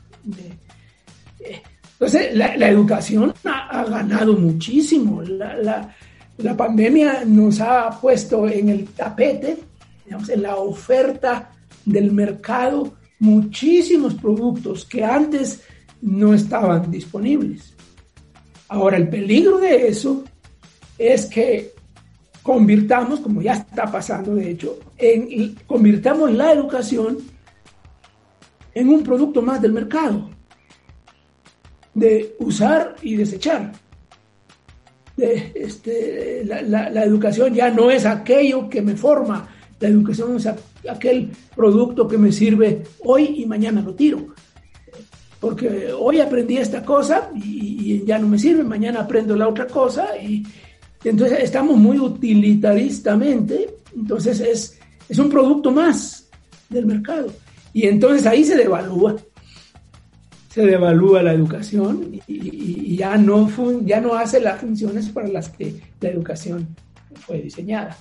Eh, entonces, la, educación ha, ganado muchísimo. la, la pandemia nos ha puesto en el tapete, digamos, en la oferta del mercado, muchísimos productos que antes no estaban disponibles. Ahora, el peligro de eso es que convirtamos, como ya está pasando de hecho, en, convirtamos la educación en un producto más del mercado, de usar y desechar este, la, educación ya no es aquello que me forma, la educación es aquel producto que me sirve hoy y mañana lo tiro. Porque hoy aprendí esta cosa y, ya no me sirve, mañana aprendo la otra cosa y entonces estamos muy utilitaristamente, entonces es, es un producto más del mercado. Y entonces ahí se devalúa se devalúa la educación y, ya, no ya no hace las funciones para las que la educación fue diseñada.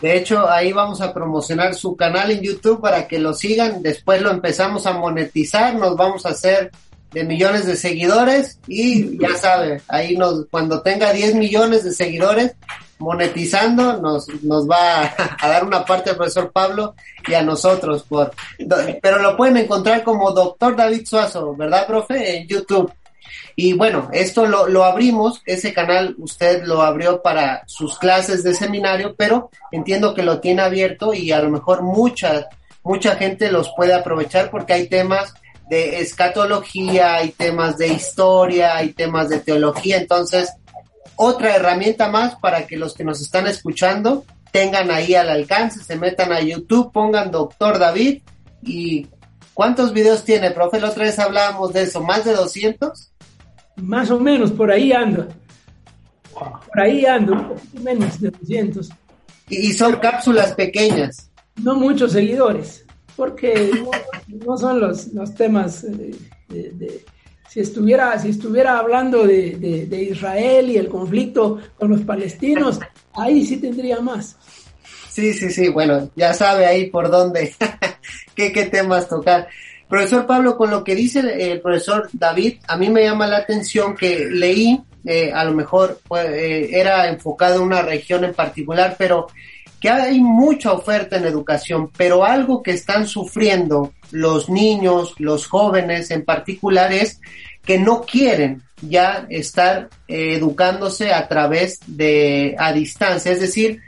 De hecho, ahí vamos a promocionar su canal en YouTube para que lo sigan. Después lo empezamos a monetizar, nos vamos a hacer de millones de seguidores y ya sabe, ahí nos, cuando tenga 10 millones de seguidores, monetizando, nos, nos va a, dar una parte al profesor Pablo y a nosotros, por, pero lo pueden encontrar como doctor David Suazo, ¿verdad, profe? En YouTube. Y bueno, esto lo, lo abrimos, ese canal usted lo abrió para sus clases de seminario, pero entiendo que lo tiene abierto y a lo mejor mucha, mucha gente los puede aprovechar porque hay temas de escatología, hay temas de historia, hay temas de teología, entonces otra herramienta más para que los que nos están escuchando tengan ahí al alcance, se metan a YouTube, pongan Doctor David y ¿cuántos videos tiene, profe? La otra vez hablábamos de eso, ¿más de 200? Más o menos, por ahí ando. Por ahí ando, menos de 200. Y, son cápsulas pequeñas. No muchos seguidores, porque no, son los, temas eh, de si estuviera, si estuviera hablando de, Israel y el conflicto con los palestinos, ahí sí tendría más. Sí, sí, sí, bueno, ya sabe ahí por dónde, qué, temas tocar. Profesor Pablo, con lo que dice el, profesor David, a mí me llama la atención que leí, eh, a lo mejor eh, era enfocado en una región en particular, pero que hay mucha oferta en educación, pero algo que están sufriendo los niños, los jóvenes en particular es que no quieren ya estar eh, educándose a través de a distancia, es decir,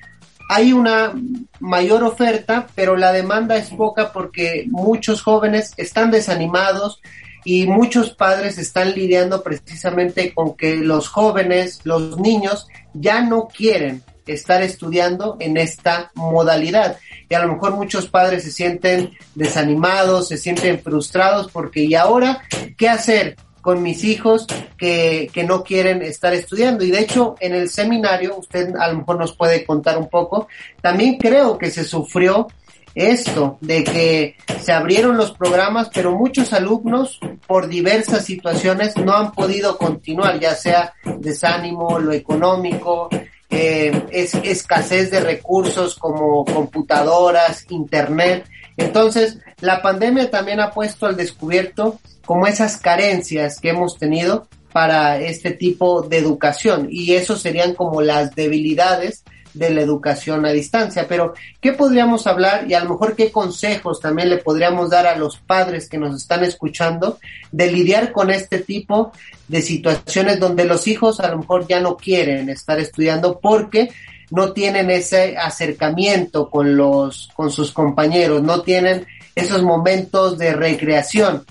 hay una mayor oferta, pero la demanda es poca porque muchos jóvenes están desanimados y muchos padres están lidiando precisamente con que los jóvenes, los niños, ya no quieren estar estudiando en esta modalidad. Y a lo mejor muchos padres se sienten desanimados, se sienten frustrados porque ¿y ahora qué hacer? con mis hijos que, que, no quieren estar estudiando. Y de hecho, en el seminario, usted a lo mejor nos puede contar un poco, también creo que se sufrió esto, de que se abrieron los programas, pero muchos alumnos por diversas situaciones no han podido continuar, ya sea desánimo, lo económico, eh, es, escasez de recursos como computadoras, internet. Entonces, la pandemia también ha puesto al descubierto como esas carencias que hemos tenido para este tipo de educación y eso serían como las debilidades de la educación a distancia. Pero, ¿qué podríamos hablar y a lo mejor qué consejos también le podríamos dar a los padres que nos están escuchando de lidiar con este tipo de situaciones donde los hijos a lo mejor ya no quieren estar estudiando porque no tienen ese acercamiento con los con sus compañeros, no tienen esos momentos de recreación.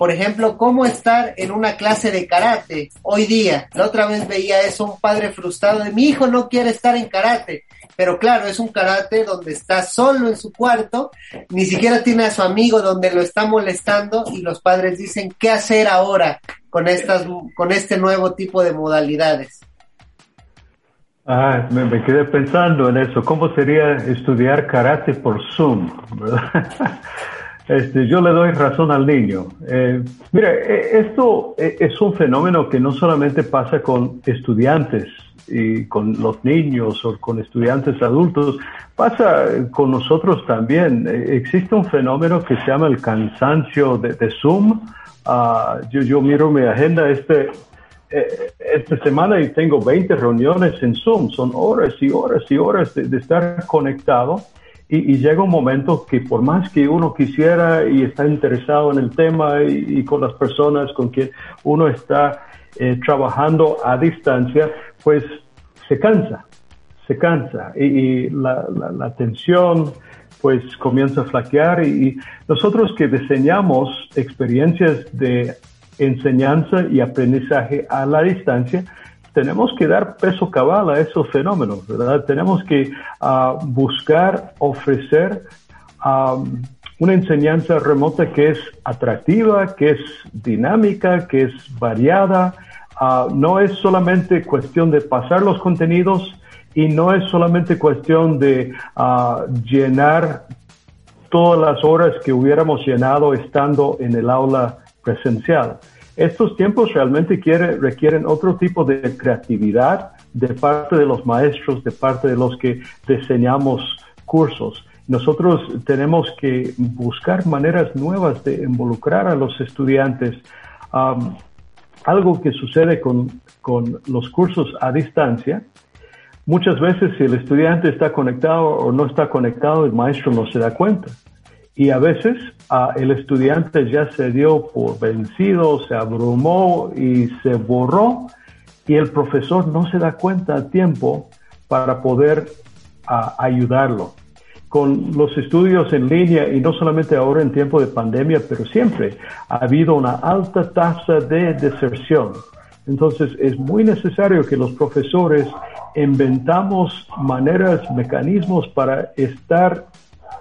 Por ejemplo, cómo estar en una clase de karate hoy día. La otra vez veía eso, un padre frustrado de mi hijo no quiere estar en karate. Pero claro, es un karate donde está solo en su cuarto, ni siquiera tiene a su amigo donde lo está molestando y los padres dicen, ¿qué hacer ahora con estas, con este nuevo tipo de modalidades? Ah, me, quedé pensando en eso. ¿Cómo sería estudiar karate por Zoom? Este, yo le doy razón al niño. Eh, mira, e, esto e, es un fenómeno que no solamente pasa con estudiantes y con los niños o con estudiantes adultos, pasa con nosotros también. E, existe un fenómeno que se llama el cansancio de, Zoom. Ah, yo, yo miro mi agenda este, esta semana y tengo 20 reuniones en Zoom. Son horas y horas y horas de estar conectado. Y, llega un momento que por más que uno quisiera y está interesado en el tema y, con las personas con quien uno está eh, trabajando a distancia, pues se cansa, se cansa y, la, la, la, tensión pues comienza a flaquear y nosotros que diseñamos experiencias de enseñanza y aprendizaje a la distancia, tenemos que dar peso cabal a esos fenómenos, ¿verdad? Tenemos que uh, buscar, ofrecer um, una enseñanza remota que es atractiva, que es dinámica, que es variada. Uh, no es solamente cuestión de pasar los contenidos y no es solamente cuestión de uh, llenar todas las horas que hubiéramos llenado estando en el aula presencial estos tiempos realmente quiere, requieren otro tipo de creatividad de parte de los maestros, de parte de los que diseñamos cursos. Nosotros tenemos que buscar maneras nuevas de involucrar a los estudiantes. Algo que sucede con, con los cursos a distancia, muchas veces si el estudiante está conectado o no está conectado, el maestro no se da cuenta. Y a veces el estudiante ya se dio por vencido, se abrumó y se borró y el profesor no se da cuenta a tiempo para poder ayudarlo. Con los estudios en línea y no solamente ahora en tiempo de pandemia, pero siempre ha habido una alta tasa de deserción. Entonces es muy necesario que los profesores inventamos maneras, mecanismos para estar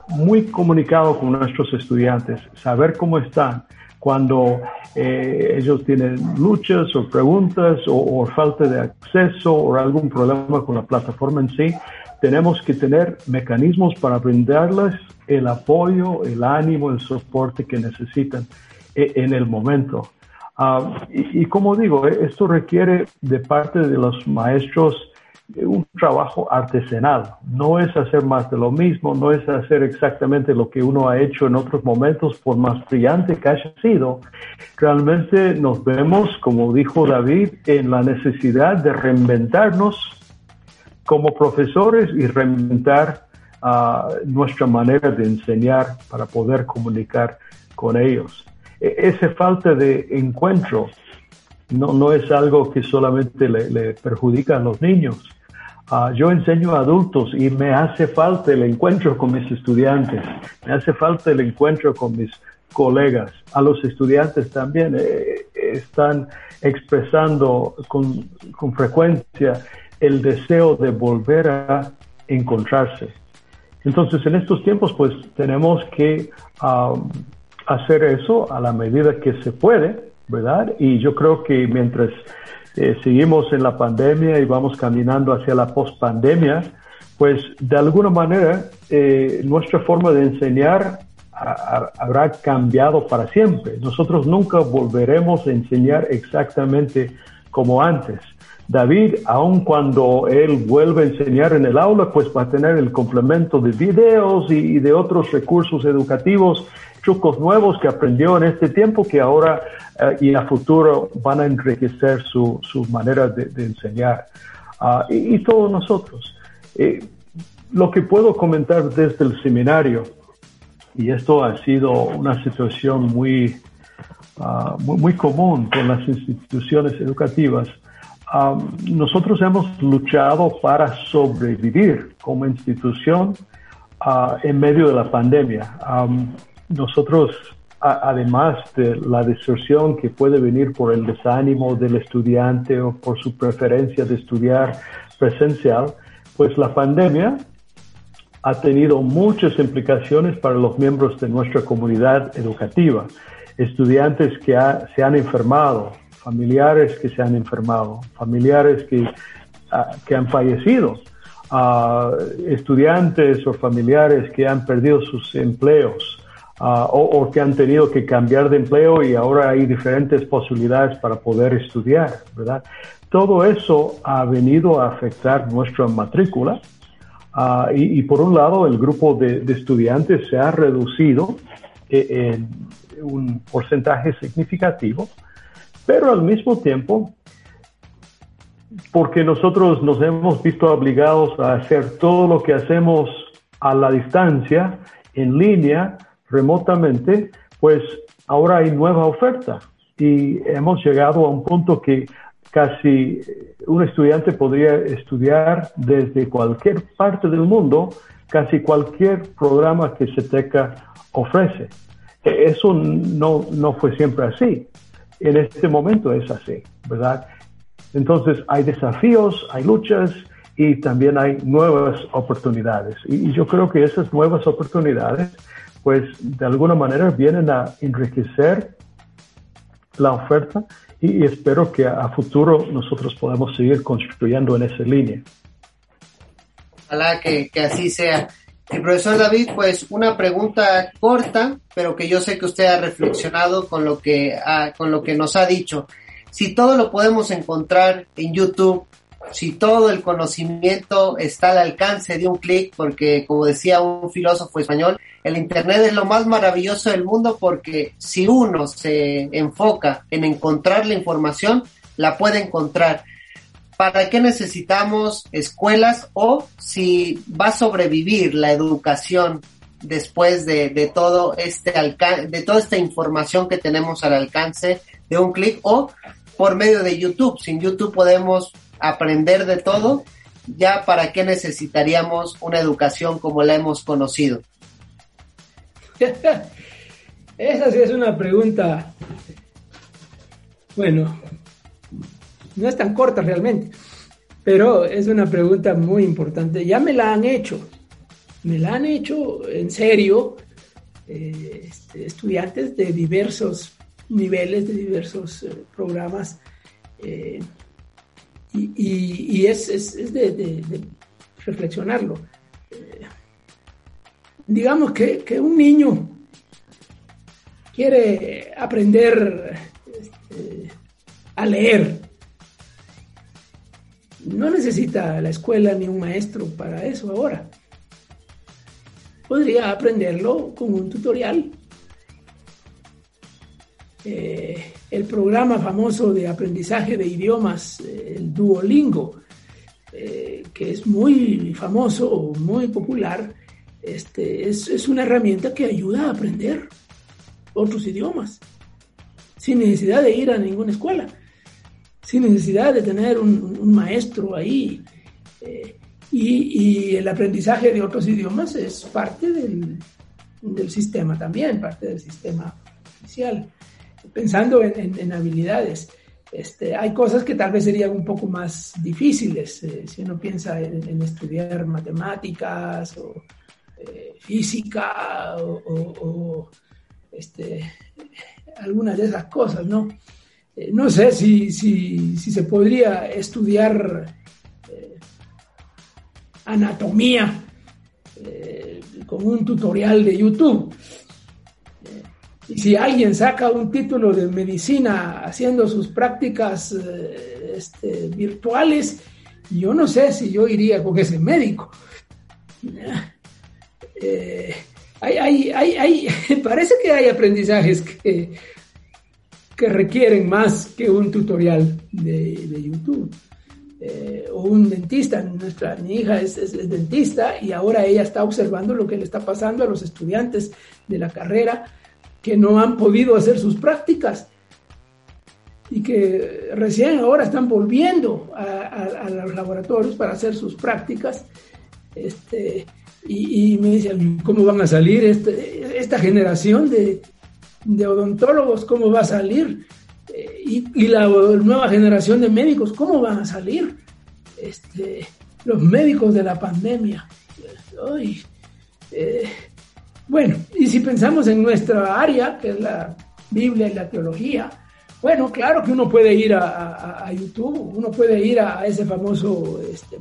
muy comunicado con nuestros estudiantes, saber cómo están cuando eh, ellos tienen luchas o preguntas o, falta de acceso o algún problema con la plataforma en sí. Tenemos que tener mecanismos para brindarles el apoyo, el ánimo, el soporte que necesitan eh, en el momento. Ah, y, y, como digo, esto requiere de parte de los maestros un trabajo artesanal. No es hacer más de lo mismo, no es hacer exactamente lo que uno ha hecho en otros momentos, por más brillante que haya sido. Realmente nos vemos, como dijo David, en la necesidad de reinventarnos como profesores y reinventar uh, nuestra manera de enseñar para poder comunicar con ellos. E esa falta de encuentro no, no es algo que solamente le, le perjudica a los niños, Ah, yo enseño a adultos y me hace falta el encuentro con mis estudiantes, me hace falta el encuentro con mis colegas. A los estudiantes también eh, están expresando con, con, frecuencia el deseo de volver a encontrarse. Entonces, en estos tiempos, pues tenemos que hacer eso a la medida que se puede, ¿verdad? Y yo creo que mientras eh, seguimos en la pandemia y vamos caminando hacia la post-pandemia, pues de alguna manera eh, nuestra forma de enseñar habrá cambiado para siempre. Nosotros nunca volveremos a enseñar exactamente como antes. David, aun cuando él vuelve a enseñar en el aula, pues va a tener el complemento de videos y, de otros recursos educativos, trucos nuevos que aprendió en este tiempo que ahora eh, y a futuro van a enriquecer su, su manera de, enseñar. Ah, y, todos nosotros. Eh, lo que puedo comentar desde el seminario, y esto ha sido una situación muy, ah, muy, común con las instituciones educativas, nosotros hemos luchado para sobrevivir como institución ah, en medio de la pandemia. Nosotros, además de la distorsión que puede venir por el desánimo del estudiante o por su preferencia de estudiar presencial, pues la pandemia ha tenido muchas implicaciones para los miembros de nuestra comunidad educativa. Estudiantes que se han enfermado, familiares que se han enfermado, familiares que, ah, que han fallecido, uh, estudiantes o familiares que han perdido sus empleos uh, o, que han tenido que cambiar de empleo y ahora hay diferentes posibilidades para poder estudiar, ¿verdad? Todo eso ha venido a afectar nuestra matrícula uh, y, por un lado el grupo de, de estudiantes se ha reducido eh, en un porcentaje significativo pero al mismo tiempo, porque nosotros nos hemos visto obligados a hacer todo lo que hacemos a la distancia, en línea, remotamente, pues ahora hay nueva oferta y hemos llegado a un punto que casi un estudiante podría estudiar desde cualquier parte del mundo, casi cualquier programa que SETECA ofrece. Eso no, no fue siempre así en este momento es así, ¿verdad? Entonces hay desafíos, hay luchas y también hay nuevas oportunidades. Y, yo creo que esas nuevas oportunidades, pues de alguna manera vienen a enriquecer la oferta y, espero que a, futuro nosotros podamos seguir construyendo en esa línea. Ojalá que, que así sea. El profesor David, pues una pregunta corta, pero que yo sé que usted ha reflexionado con lo que, con lo que nos ha dicho. Si todo lo podemos encontrar en YouTube, si todo el conocimiento está al alcance de un clic, porque como decía un filósofo español, el Internet es lo más maravilloso del mundo porque si uno se enfoca en encontrar la información, la puede encontrar. ¿para qué necesitamos escuelas o si va a sobrevivir la educación después de, todo este de toda esta información que tenemos al alcance de un clic o por medio de YouTube? Sin YouTube podemos aprender de todo. Ya para qué necesitaríamos una educación como la hemos conocido. Esa sí es una pregunta, bueno, no es tan corta realmente, pero es una pregunta muy importante. Ya me la han hecho, me la han hecho en serio eh, este, estudiantes de diversos niveles, de diversos eh, programas. Eh, y, es, de, reflexionarlo. digamos que, que, un niño quiere aprender este, a leer no necesita la escuela ni un maestro para eso ahora. Podría aprenderlo con un tutorial. Eh, el programa famoso de aprendizaje de idiomas, eh, el Duolingo, eh, que es muy famoso, muy popular, este, es, es una herramienta que ayuda a aprender otros idiomas, sin necesidad de ir a ninguna escuela sin necesidad de tener un, maestro ahí. Eh, y, el aprendizaje de otros idiomas es parte del, sistema también, parte del sistema oficial. Pensando en, habilidades, Este, hay cosas que tal vez serían un poco más difíciles eh, si uno piensa en, estudiar matemáticas o eh, física o, este, algunas de esas cosas, ¿no? Eh, no sé si, si, se podría estudiar anatomía con un tutorial de YouTube. Si alguien saca un título de medicina haciendo sus prácticas eh, este, virtuales, yo no sé si yo iría con ese médico. Eh, hay, parece que hay aprendizajes que, que requieren más que un tutorial de, YouTube. Eh, o un dentista, nuestra mi hija es, dentista y ahora ella está observando lo que le está pasando a los estudiantes de la carrera que no han podido hacer sus prácticas y que recién ahora están volviendo a, los laboratorios para hacer sus prácticas. Este, y, me dicen, ¿cómo van a salir este, esta generación de, odontólogos? ¿Cómo va a salir? Eh, y, la nueva generación de médicos, ¿cómo van a salir? Este, los médicos de la pandemia. Ay, eh, bueno, y si pensamos en nuestra área, que es la Biblia y la teología, bueno, claro que uno puede ir a, YouTube, uno puede ir a, ese famoso este,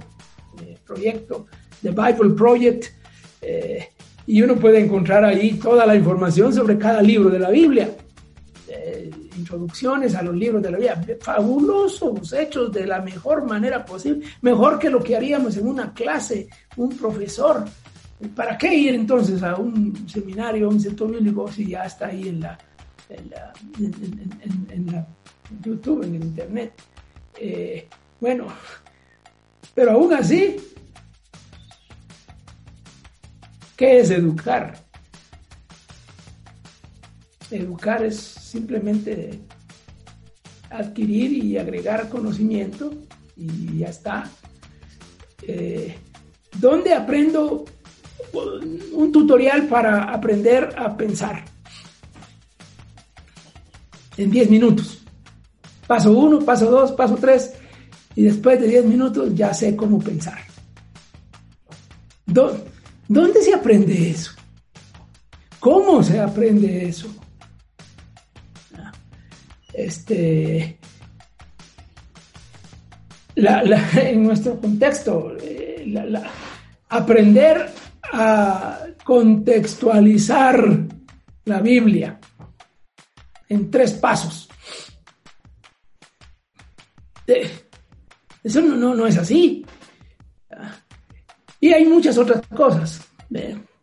eh, proyecto, The Bible Project, eh, y uno puede encontrar ahí toda la información sobre cada libro de la Biblia. Eh, introducciones a los libros de la Biblia, fabulosos, hechos de la mejor manera posible, mejor que lo que haríamos en una clase, un profesor ¿Para qué ir entonces a un seminario, a un centro bíblico, si ya está ahí en la, en, la, YouTube, en el Internet? Eh, bueno, pero aún así, ¿qué es educar? Educar es simplemente adquirir y agregar conocimiento y ya está. Eh, ¿Dónde aprendo un tutorial para aprender a pensar. En 10 minutos. Paso 1, paso 2, paso 3. Y después de 10 minutos ya sé cómo pensar. ¿Dónde se aprende eso? ¿Cómo se aprende eso? Este, en nuestro contexto, eh, aprender a contextualizar la Biblia en tres pasos. Eso no, no, es así. Y hay muchas otras cosas.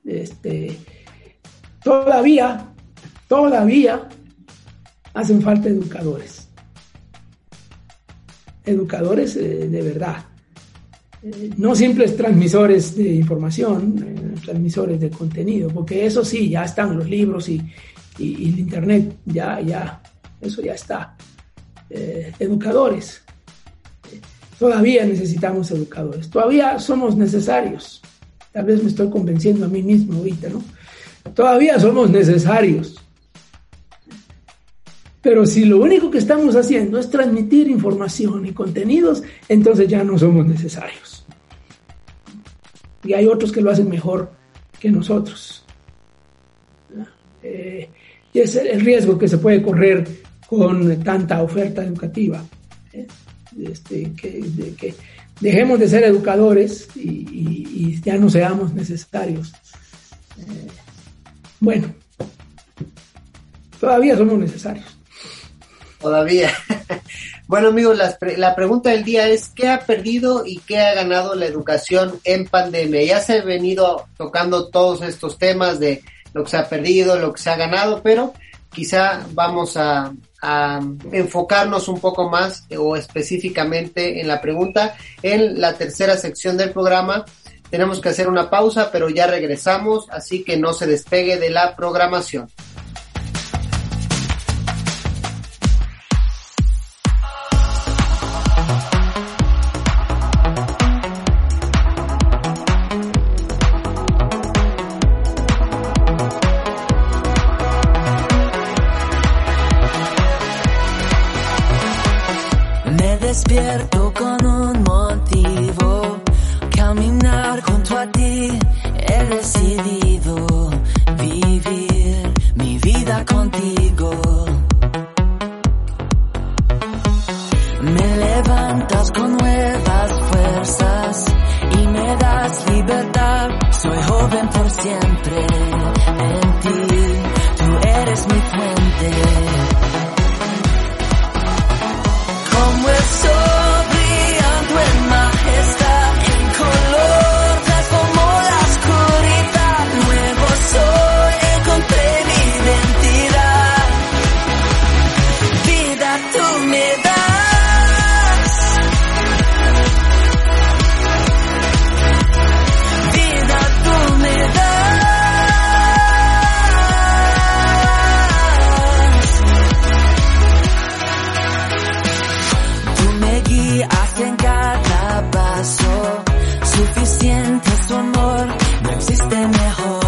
Este, todavía, todavía hacen falta educadores. Educadores eh, de verdad no simples transmisores de información, eh, transmisores de contenido, porque eso sí, ya están los libros y, el Internet, ya, ya, eso ya está. Eh, educadores, todavía necesitamos educadores, todavía somos necesarios. Tal vez me estoy convenciendo a mí mismo ahorita, ¿no? Todavía somos necesarios. Pero si lo único que estamos haciendo es transmitir información y contenidos, entonces ya no somos necesarios y hay otros que lo hacen mejor que nosotros. Eh, y es el riesgo que se puede correr con tanta oferta educativa. ¿eh? Este, que, dejemos de ser educadores y, ya no seamos necesarios. Eh, bueno, todavía somos necesarios. Todavía. Bueno amigos, la, pregunta del día es ¿qué ha perdido y qué ha ganado la educación en pandemia? Ya se ha venido tocando todos estos temas de lo que se ha perdido, lo que se ha ganado, pero quizá vamos a, a enfocarnos un poco más o específicamente en la pregunta en la tercera sección del programa. Tenemos que hacer una pausa, pero ya regresamos, así que no se despegue de la programación. pasó. Suficiente su amor, no existe mejor.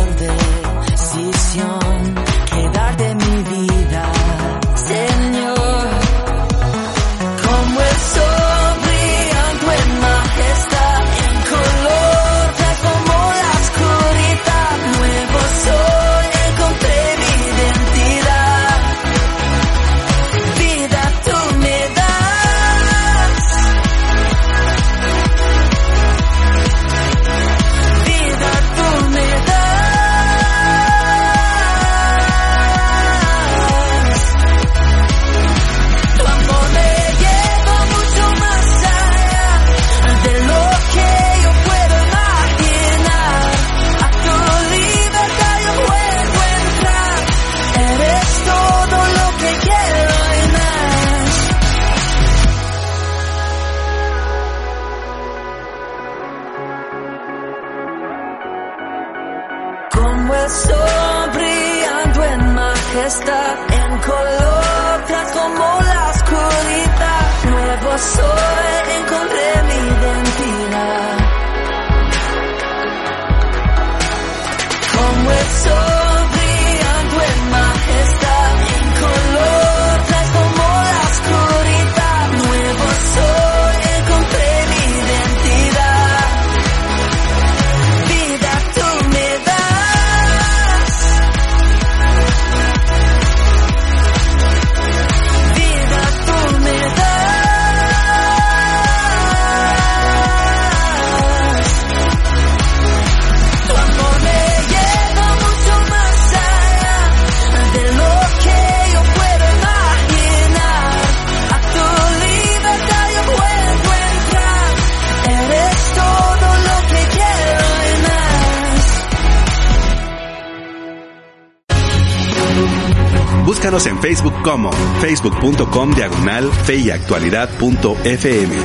En Facebook como facebook.com diagonal feyactualidad.fm.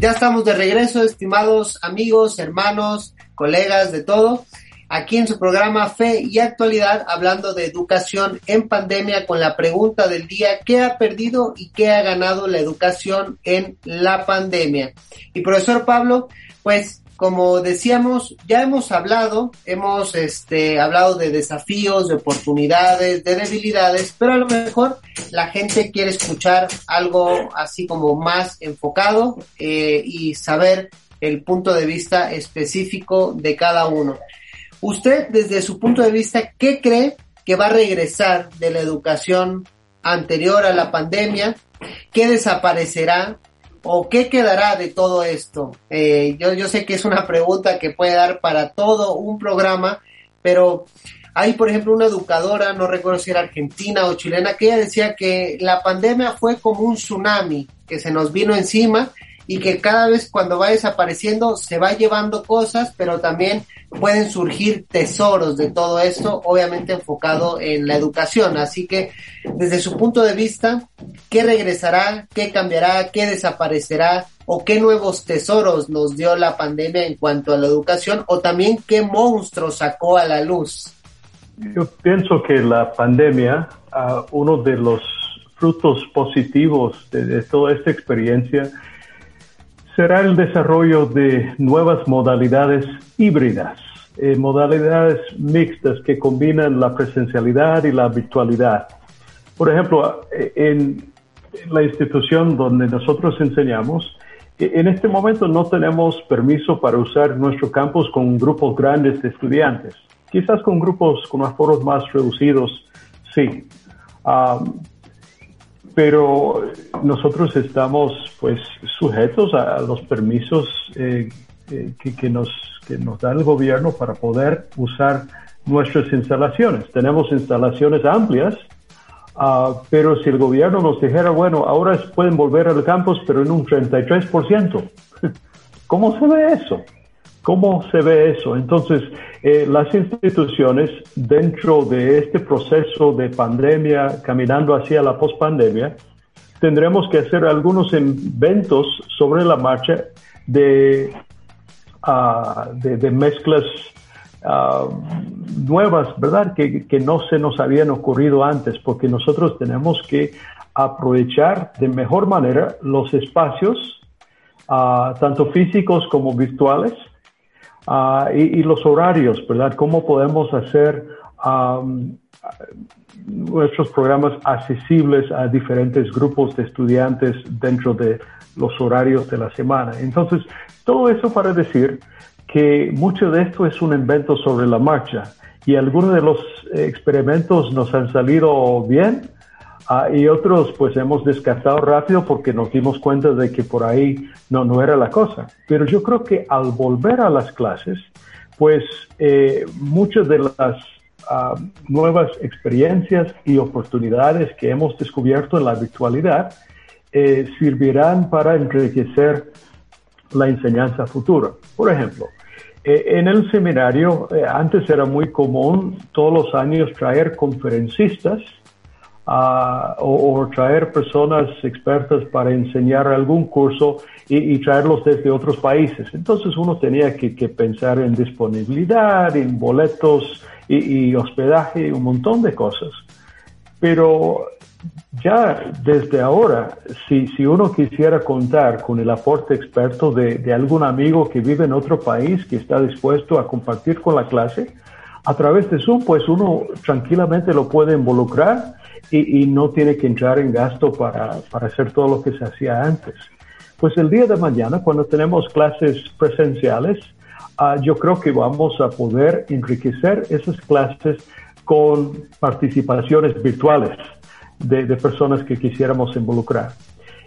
Ya estamos de regreso, estimados amigos, hermanos, colegas, de todo. Aquí en su programa Fe y Actualidad, hablando de educación en pandemia con la pregunta del día, ¿qué ha perdido y qué ha ganado la educación en la pandemia? Y profesor Pablo, pues como decíamos, ya hemos hablado, hemos este, hablado de desafíos, de oportunidades, de debilidades, pero a lo mejor la gente quiere escuchar algo así como más enfocado eh, y saber el punto de vista específico de cada uno. Usted, desde su punto de vista, ¿qué cree que va a regresar de la educación anterior a la pandemia? ¿Qué desaparecerá? ¿O qué quedará de todo esto? Eh, yo, yo sé que es una pregunta que puede dar para todo un programa, pero hay, por ejemplo, una educadora, no recuerdo si era argentina o chilena, que ella decía que la pandemia fue como un tsunami que se nos vino encima y que cada vez cuando va desapareciendo se va llevando cosas, pero también pueden surgir tesoros de todo esto, obviamente enfocado en la educación. Así que desde su punto de vista, ¿qué regresará? ¿Qué cambiará? ¿Qué desaparecerá? ¿O qué nuevos tesoros nos dio la pandemia en cuanto a la educación? ¿O también qué monstruo sacó a la luz? Yo pienso que la pandemia, uh, uno de los frutos positivos de toda esta experiencia, será el desarrollo de nuevas modalidades híbridas, eh, modalidades mixtas que combinan la presencialidad y la virtualidad. Por ejemplo, eh, en la institución donde nosotros enseñamos, e, en este momento no tenemos permiso para usar nuestro campus con grupos grandes de estudiantes. Quizás con grupos con aforos más reducidos, sí. Pero nosotros estamos pues sujetos a, los permisos eh, eh, que, nos, que nos da el gobierno para poder usar nuestras instalaciones. Tenemos instalaciones amplias Ah, pero si el gobierno nos dijera, bueno, ahora pueden volver al campus, pero en un 33%, ¿cómo se ve eso? ¿Cómo se ve eso? Entonces, eh, las instituciones dentro de este proceso de pandemia, caminando hacia la pospandemia, tendremos que hacer algunos inventos sobre la marcha de, uh, de, mezclas Ah, nuevas, ¿verdad? Que, que, no se nos habían ocurrido antes, porque nosotros tenemos que aprovechar de mejor manera los espacios, uh, tanto físicos como virtuales, uh, y, y, los horarios, ¿verdad? ¿Cómo podemos hacer um, nuestros programas accesibles a diferentes grupos de estudiantes dentro de los horarios de la semana? Entonces, todo eso para decir que mucho de esto es un invento sobre la marcha y algunos de los experimentos nos han salido bien uh, y otros pues hemos descartado rápido porque nos dimos cuenta de que por ahí no, no era la cosa. Pero yo creo que al volver a las clases, pues eh, muchas de las uh, nuevas experiencias y oportunidades que hemos descubierto en la virtualidad eh, servirán para enriquecer la enseñanza futura. Por ejemplo, eh, en el seminario, antes era muy común todos los años traer conferencistas o, o, traer personas expertas para enseñar algún curso y, y, traerlos desde otros países. Entonces uno tenía que, que pensar en disponibilidad, en boletos y, y hospedaje, un montón de cosas. Pero ya desde ahora, si, si uno quisiera contar con el aporte experto de, de, algún amigo que vive en otro país que está dispuesto a compartir con la clase, a través de Zoom, pues uno tranquilamente lo puede involucrar y, y no tiene que entrar en gasto para, para hacer todo lo que se hacía antes. Pues el día de mañana, cuando tenemos clases presenciales, uh, yo creo que vamos a poder enriquecer esas clases con participaciones virtuales de, de, personas que quisiéramos involucrar.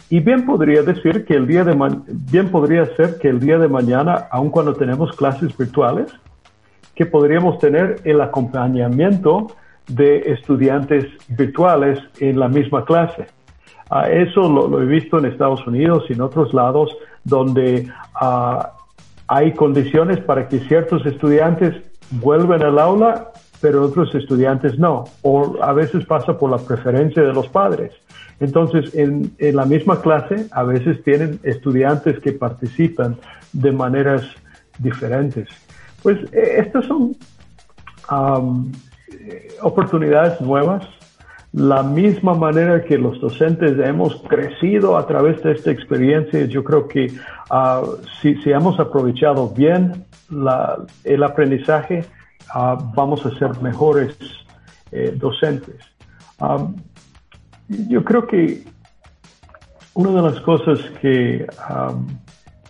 Y bien podría decir que el día de bien podría ser que el día de mañana, aun cuando tenemos clases virtuales, que podríamos tener el acompañamiento de estudiantes virtuales en la misma clase. Uh, eso lo, he visto en Estados Unidos y en otros lados donde uh, hay condiciones para que ciertos estudiantes vuelvan al aula pero otros estudiantes no, o a veces pasa por la preferencia de los padres. Entonces, en, la misma clase, a veces tienen estudiantes que participan de maneras diferentes. Pues eh, estas son oportunidades nuevas. La misma manera que los docentes hemos crecido a través de esta experiencia, yo creo que uh, si, hemos aprovechado bien el aprendizaje, uh, vamos a ser mejores eh, docentes. Yo creo que una de las cosas que,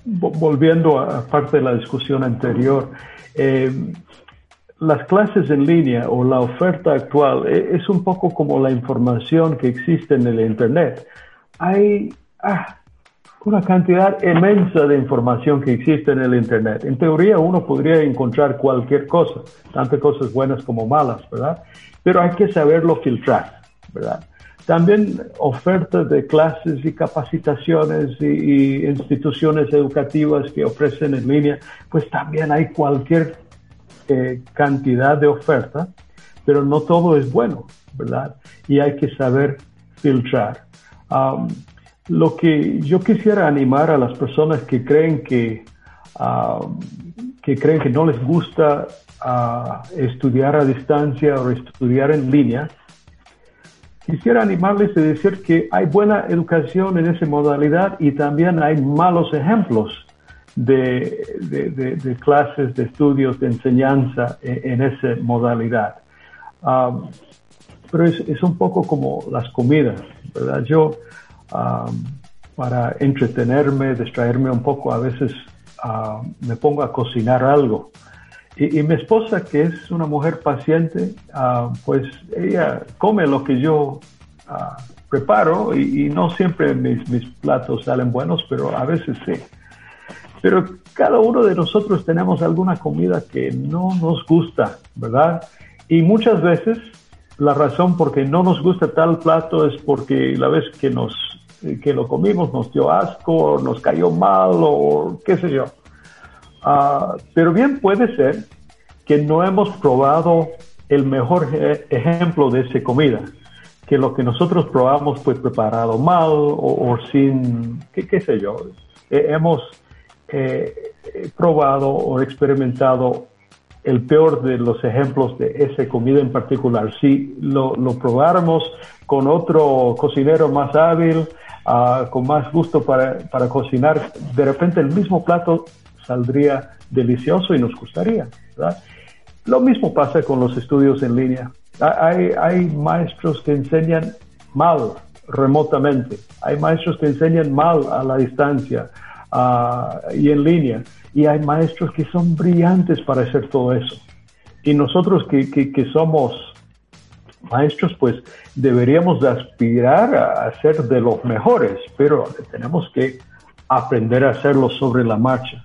volviendo a parte de la discusión anterior, eh, las clases en línea o la oferta actual eh, es un poco como la información que existe en el Internet. Hay, ah, una cantidad inmensa de información que existe en el Internet. En teoría uno podría encontrar cualquier cosa, tantas cosas buenas como malas, ¿verdad? Pero hay que saberlo filtrar, ¿verdad? También ofertas de clases y capacitaciones y, y instituciones educativas que ofrecen en línea, pues también hay cualquier eh, cantidad de oferta, pero no todo es bueno, ¿verdad? Y hay que saber filtrar. Um, lo que yo quisiera animar a las personas que creen que, uh, que creen que no les gusta uh, estudiar a distancia o estudiar en línea, quisiera animarles a decir que hay buena educación en esa modalidad y también hay malos ejemplos de, clases, de estudios, de enseñanza en, en esa modalidad. Um, pero es, es, un poco como las comidas, ¿verdad? Yo para entretenerme, distraerme un poco. A veces me pongo a cocinar algo. Y, mi esposa, que es una mujer paciente, pues ella come lo que yo preparo y, no siempre mis, mis platos salen buenos, pero a veces sí. Pero cada uno de nosotros tenemos alguna comida que no nos gusta, ¿verdad? Y muchas veces la razón por que no nos gusta tal plato es porque la vez que nos que lo comimos nos dio asco, nos cayó mal o qué sé yo. Ah, pero bien puede ser que no hemos probado el mejor ejemplo de esa comida, que lo que nosotros probamos fue preparado mal o, sin, qué, qué sé yo. hemos eh, probado o experimentado el peor de los ejemplos de esa comida en particular. Si lo, lo probáramos con otro cocinero más hábil, ah, con más gusto para, para, cocinar, de repente el mismo plato saldría delicioso y nos gustaría. Lo mismo pasa con los estudios en línea. Hay, hay maestros que enseñan mal remotamente, hay maestros que enseñan mal a la distancia uh, y en línea. Y hay maestros que son brillantes para hacer todo eso. Y nosotros que, que somos maestros, pues deberíamos aspirar a ser de los mejores, pero tenemos que aprender a hacerlo sobre la marcha.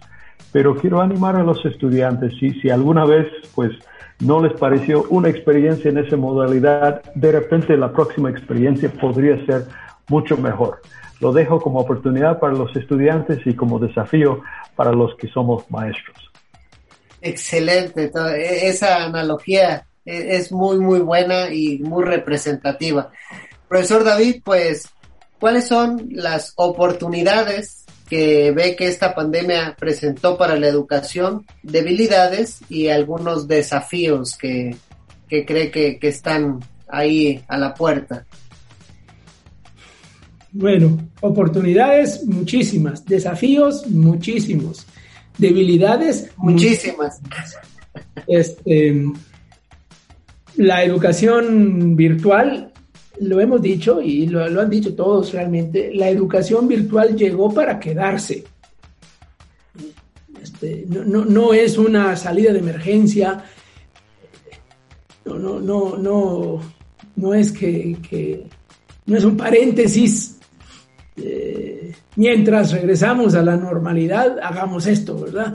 Pero quiero animar a los estudiantes, si, si alguna vez pues no les pareció una experiencia en esa modalidad, de repente la próxima experiencia podría ser mucho mejor lo dejo como oportunidad para los estudiantes y como desafío para los que somos maestros. Excelente, e, esa analogía e, es muy, muy buena y muy representativa. Profesor David, pues, ¿cuáles son las oportunidades que ve que esta pandemia presentó para la educación, debilidades y algunos desafíos que, cree que están ahí a la puerta? Bueno, oportunidades muchísimas, desafíos muchísimos, debilidades muchísimas. Este, la educación virtual, lo hemos dicho y lo, han dicho todos realmente, la educación virtual llegó para quedarse. Este, no, no, es una salida de emergencia, no, no, no, no, no es que, que no es un paréntesis eh, mientras regresamos a la normalidad, hagamos esto, ¿verdad?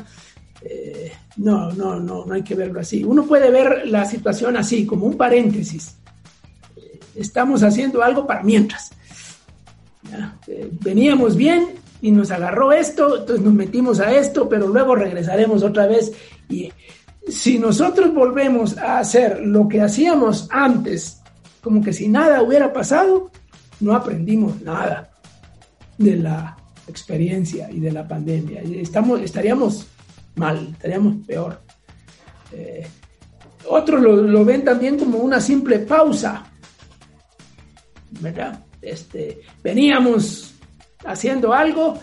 Eh, no, no, no, no hay que verlo así. Uno puede ver la situación así, como un paréntesis. Eh, estamos haciendo algo para mientras. veníamos bien y nos agarró esto, entonces nos metimos a esto, pero luego regresaremos otra vez. Y si nosotros volvemos a hacer lo que hacíamos antes, como que si nada hubiera pasado, no aprendimos nada de la experiencia y de la pandemia. Estamos, estaríamos mal, estaríamos peor. Eh, otros lo, ven también como una simple pausa, ¿verdad? Este, veníamos haciendo algo,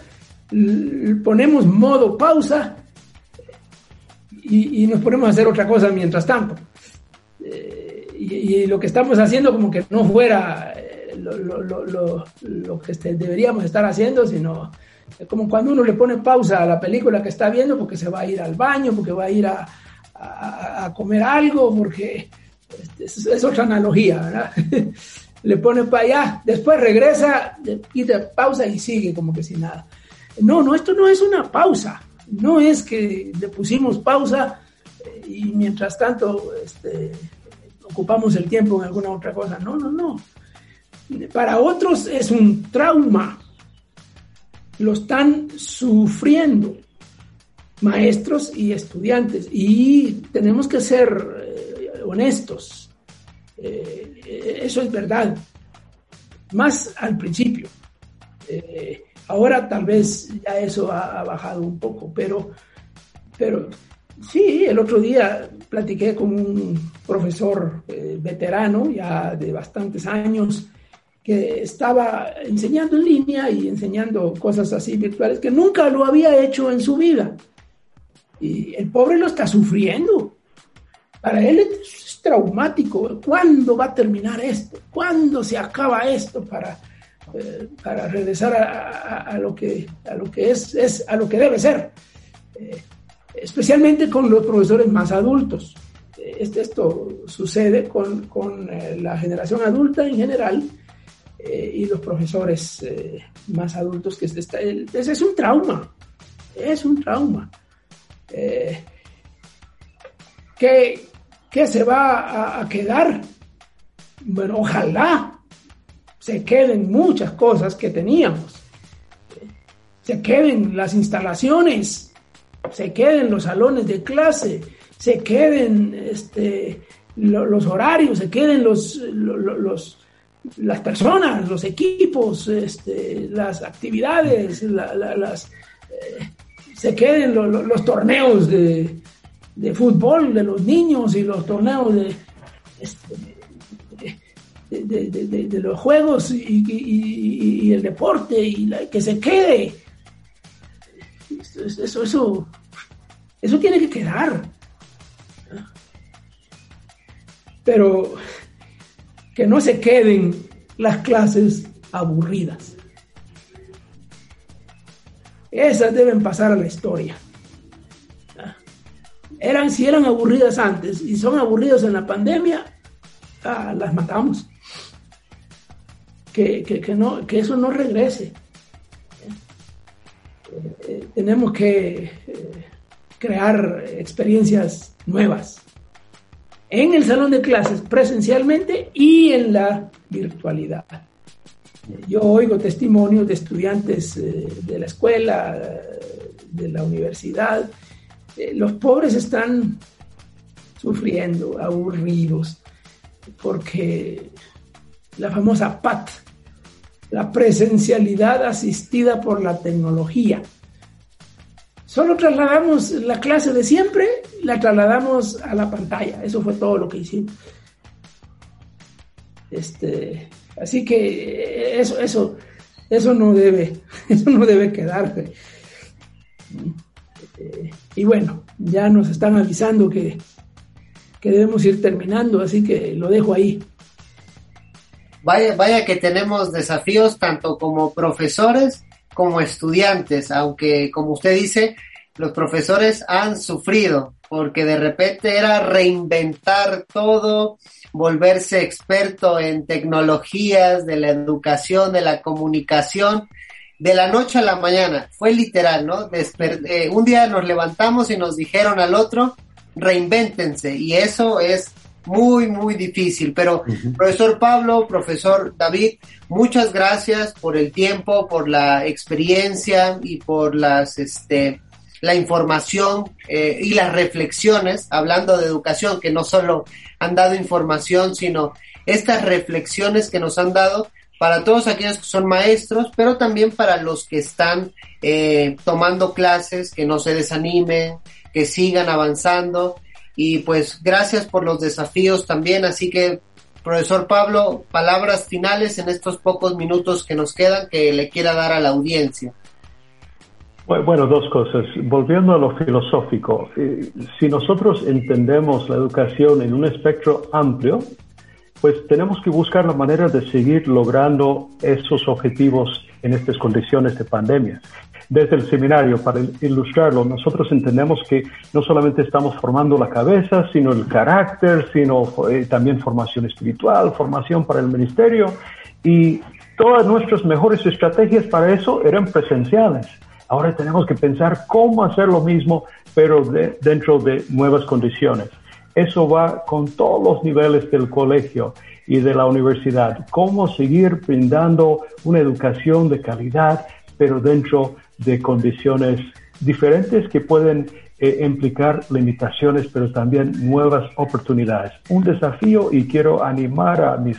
ponemos modo pausa y, nos ponemos a hacer otra cosa mientras tanto. Eh, y, lo que estamos haciendo como que no fuera lo, lo, lo, lo que este, deberíamos estar haciendo, sino como cuando uno le pone pausa a la película que está viendo porque se va a ir al baño, porque va a ir a, a, comer algo, porque este, es, otra analogía, ¿verdad? le pone para allá, después regresa, quita pausa y sigue como que sin nada. No, no, esto no es una pausa, no es que le pusimos pausa eh, y mientras tanto este, ocupamos el tiempo en alguna otra cosa. No, no, no. Para otros es un trauma. Lo están sufriendo maestros y estudiantes. Y tenemos que ser eh, honestos. Eh, eso es verdad. Más al principio. Eh, ahora tal vez ya eso ha, bajado un poco, pero, pero sí, el otro día platiqué con un profesor veterano, ya de bastantes años, que estaba enseñando en línea y enseñando cosas así virtuales que nunca lo había hecho en su vida. Y el pobre lo está sufriendo. Para él es traumático. ¿Cuándo va a terminar esto? ¿Cuándo se acaba esto para, eh, para regresar a, lo que, a lo que es, es a lo que debe ser, eh, especialmente con los profesores más adultos. Este, esto sucede con, con la generación adulta en general y los profesores más adultos, que es, es un trauma, es un trauma. ¿qué, ¿Qué se va a quedar? Bueno, ojalá se queden muchas cosas que teníamos, se queden las instalaciones, se queden los salones de clase, se queden este, los horarios, se queden los, los, las personas, los equipos, este, las actividades, las, eh, se queden los torneos de, de, fútbol de los niños y los torneos de, este, de, los juegos y, el deporte y que se quede. Eso, eso, eso tiene que quedar. Pero que no se queden las clases aburridas. Esas deben pasar a la historia. Eran, si eran aburridas antes y son aburridas en la pandemia, ah, las matamos que, no, que eso no regrese. Eh, eh, tenemos que eh, crear experiencias nuevas en el salón de clases presencialmente y en la virtualidad. Yo oigo testimonios de estudiantes de la escuela, de la universidad. los pobres están sufriendo, aburridos, porque la famosa PAT, la presencialidad asistida por la tecnología. Solo trasladamos la clase de siempre, la trasladamos a la pantalla. Eso fue todo lo que hicimos. Este, así que eso, eso, eso no debe, eso no debe quedarse. y bueno, ya nos están avisando que, que debemos ir terminando, así que lo dejo ahí. Vaya, vaya que tenemos desafíos tanto como profesores como estudiantes, aunque como usted dice, los profesores han sufrido porque de repente era reinventar todo, volverse experto en tecnologías de la educación, de la comunicación, de la noche a la mañana. Fue literal, ¿no? Eh, un día nos levantamos y nos dijeron al otro, reinvéntense. Y eso es muy, muy difícil. Pero, profesor Pablo, profesor David, muchas gracias por el tiempo, por la experiencia y por las, este, la información eh, y las reflexiones, hablando de educación, que no solo han dado información, sino estas reflexiones que nos han dado para todos aquellos que son maestros, pero también para los que están eh, tomando clases, que no se desanimen, que sigan avanzando y pues gracias por los desafíos también. Así que, profesor Pablo, palabras finales en estos pocos minutos que nos quedan que le quiera dar a la audiencia. Bueno, dos cosas. Volviendo a lo filosófico, eh, si nosotros entendemos la educación en un espectro amplio, pues tenemos que buscar la manera de seguir logrando esos objetivos en estas condiciones de pandemia desde el seminario, para ilustrarlo, nosotros entendemos que no solamente estamos formando la cabeza, sino el carácter, sino eh, también formación espiritual, formación para el ministerio y todas nuestras mejores estrategias para eso eran presenciales. Ahora tenemos que pensar cómo hacer lo mismo, pero dentro de nuevas condiciones. Eso va con todos los niveles del colegio y de la universidad. Cómo seguir brindando una educación de calidad, pero dentro de condiciones diferentes que pueden eh, implicar limitaciones, pero también nuevas oportunidades. Un desafío y quiero animar a mis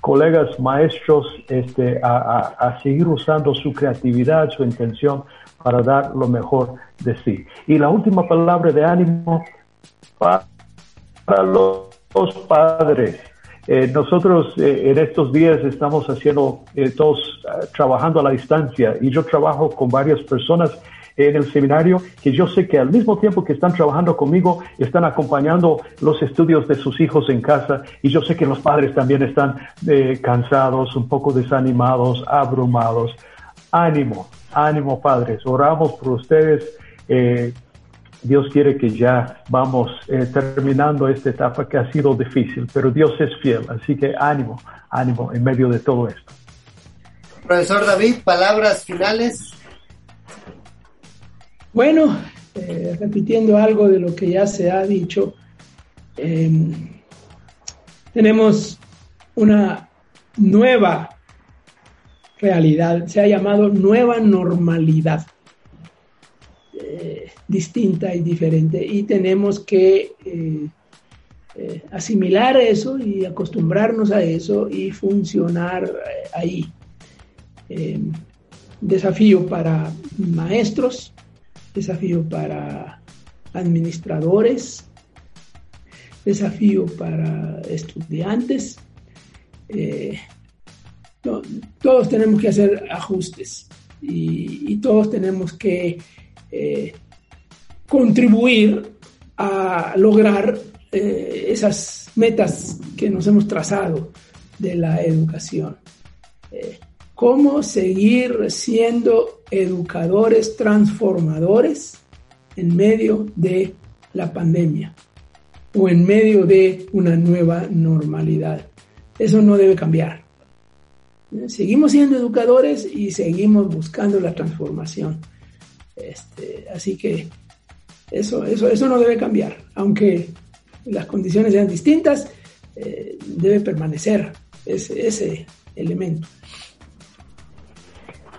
colegas maestros este, a, seguir usando su creatividad, su intención para dar lo mejor de sí. Y la última palabra de ánimo para, los padres. Eh, nosotros eh, en estos días estamos haciendo, eh, todos trabajando a la distancia y yo trabajo con varias personas en el seminario, que yo sé que al mismo tiempo que están trabajando conmigo, están acompañando los estudios de sus hijos en casa y yo sé que los padres también están cansados, un poco desanimados, abrumados. Ánimo, ánimo padres, oramos por ustedes. Dios quiere que ya vamos eh, terminando esta etapa que ha sido difícil, pero Dios es fiel, así que ánimo, ánimo en medio de todo esto. Profesor David, palabras finales. Bueno, eh, repitiendo algo de lo que ya se ha dicho, em, tenemos una nueva realidad, se ha llamado nueva normalidad, distinta y diferente, y tenemos que eh, asimilar eso y acostumbrarnos a eso y funcionar ahí. Em, desafío para maestros, desafío para administradores, desafío para estudiantes. Eh, todos tenemos que hacer ajustes y, todos tenemos que eh, contribuir a lograr eh, esas metas que nos hemos trazado de la educación cómo seguir siendo educadores transformadores en medio de la pandemia o en medio de una nueva normalidad. Eso no debe cambiar. Seguimos siendo educadores y seguimos buscando la transformación. Este, así que eso, eso, eso no debe cambiar. Aunque las condiciones sean distintas, eh, debe permanecer ese, ese elemento.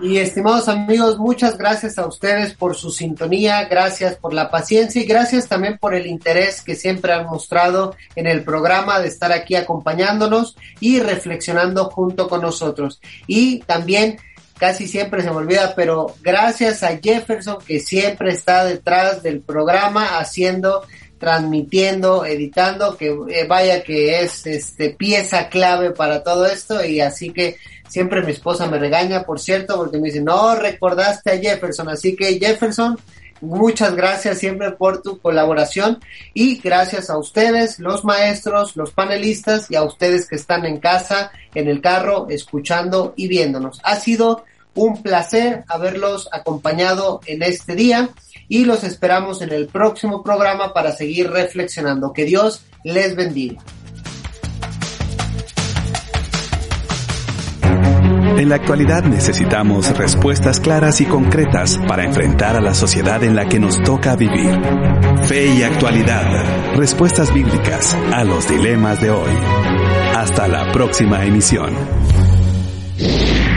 Y estimados amigos, muchas gracias a ustedes por su sintonía, gracias por la paciencia y gracias también por el interés que siempre han mostrado en el programa de estar aquí acompañándonos y reflexionando junto con nosotros. Y también casi siempre se me olvida, pero gracias a Jefferson que siempre está detrás del programa haciendo transmitiendo, editando, que eh, vaya que es este pieza clave para todo esto y así que Siempre mi esposa me regaña, por cierto, porque me dice, no recordaste a Jefferson. Así que Jefferson, muchas gracias siempre por tu colaboración y gracias a ustedes, los maestros, los panelistas y a ustedes que están en casa, en el carro, escuchando y viéndonos. Ha sido un placer haberlos acompañado en este día y los esperamos en el próximo programa para seguir reflexionando. Que Dios les bendiga. En la actualidad necesitamos respuestas claras y concretas para enfrentar a la sociedad en la que nos toca vivir. Fe y actualidad. Respuestas bíblicas a los dilemas de hoy. Hasta la próxima emisión.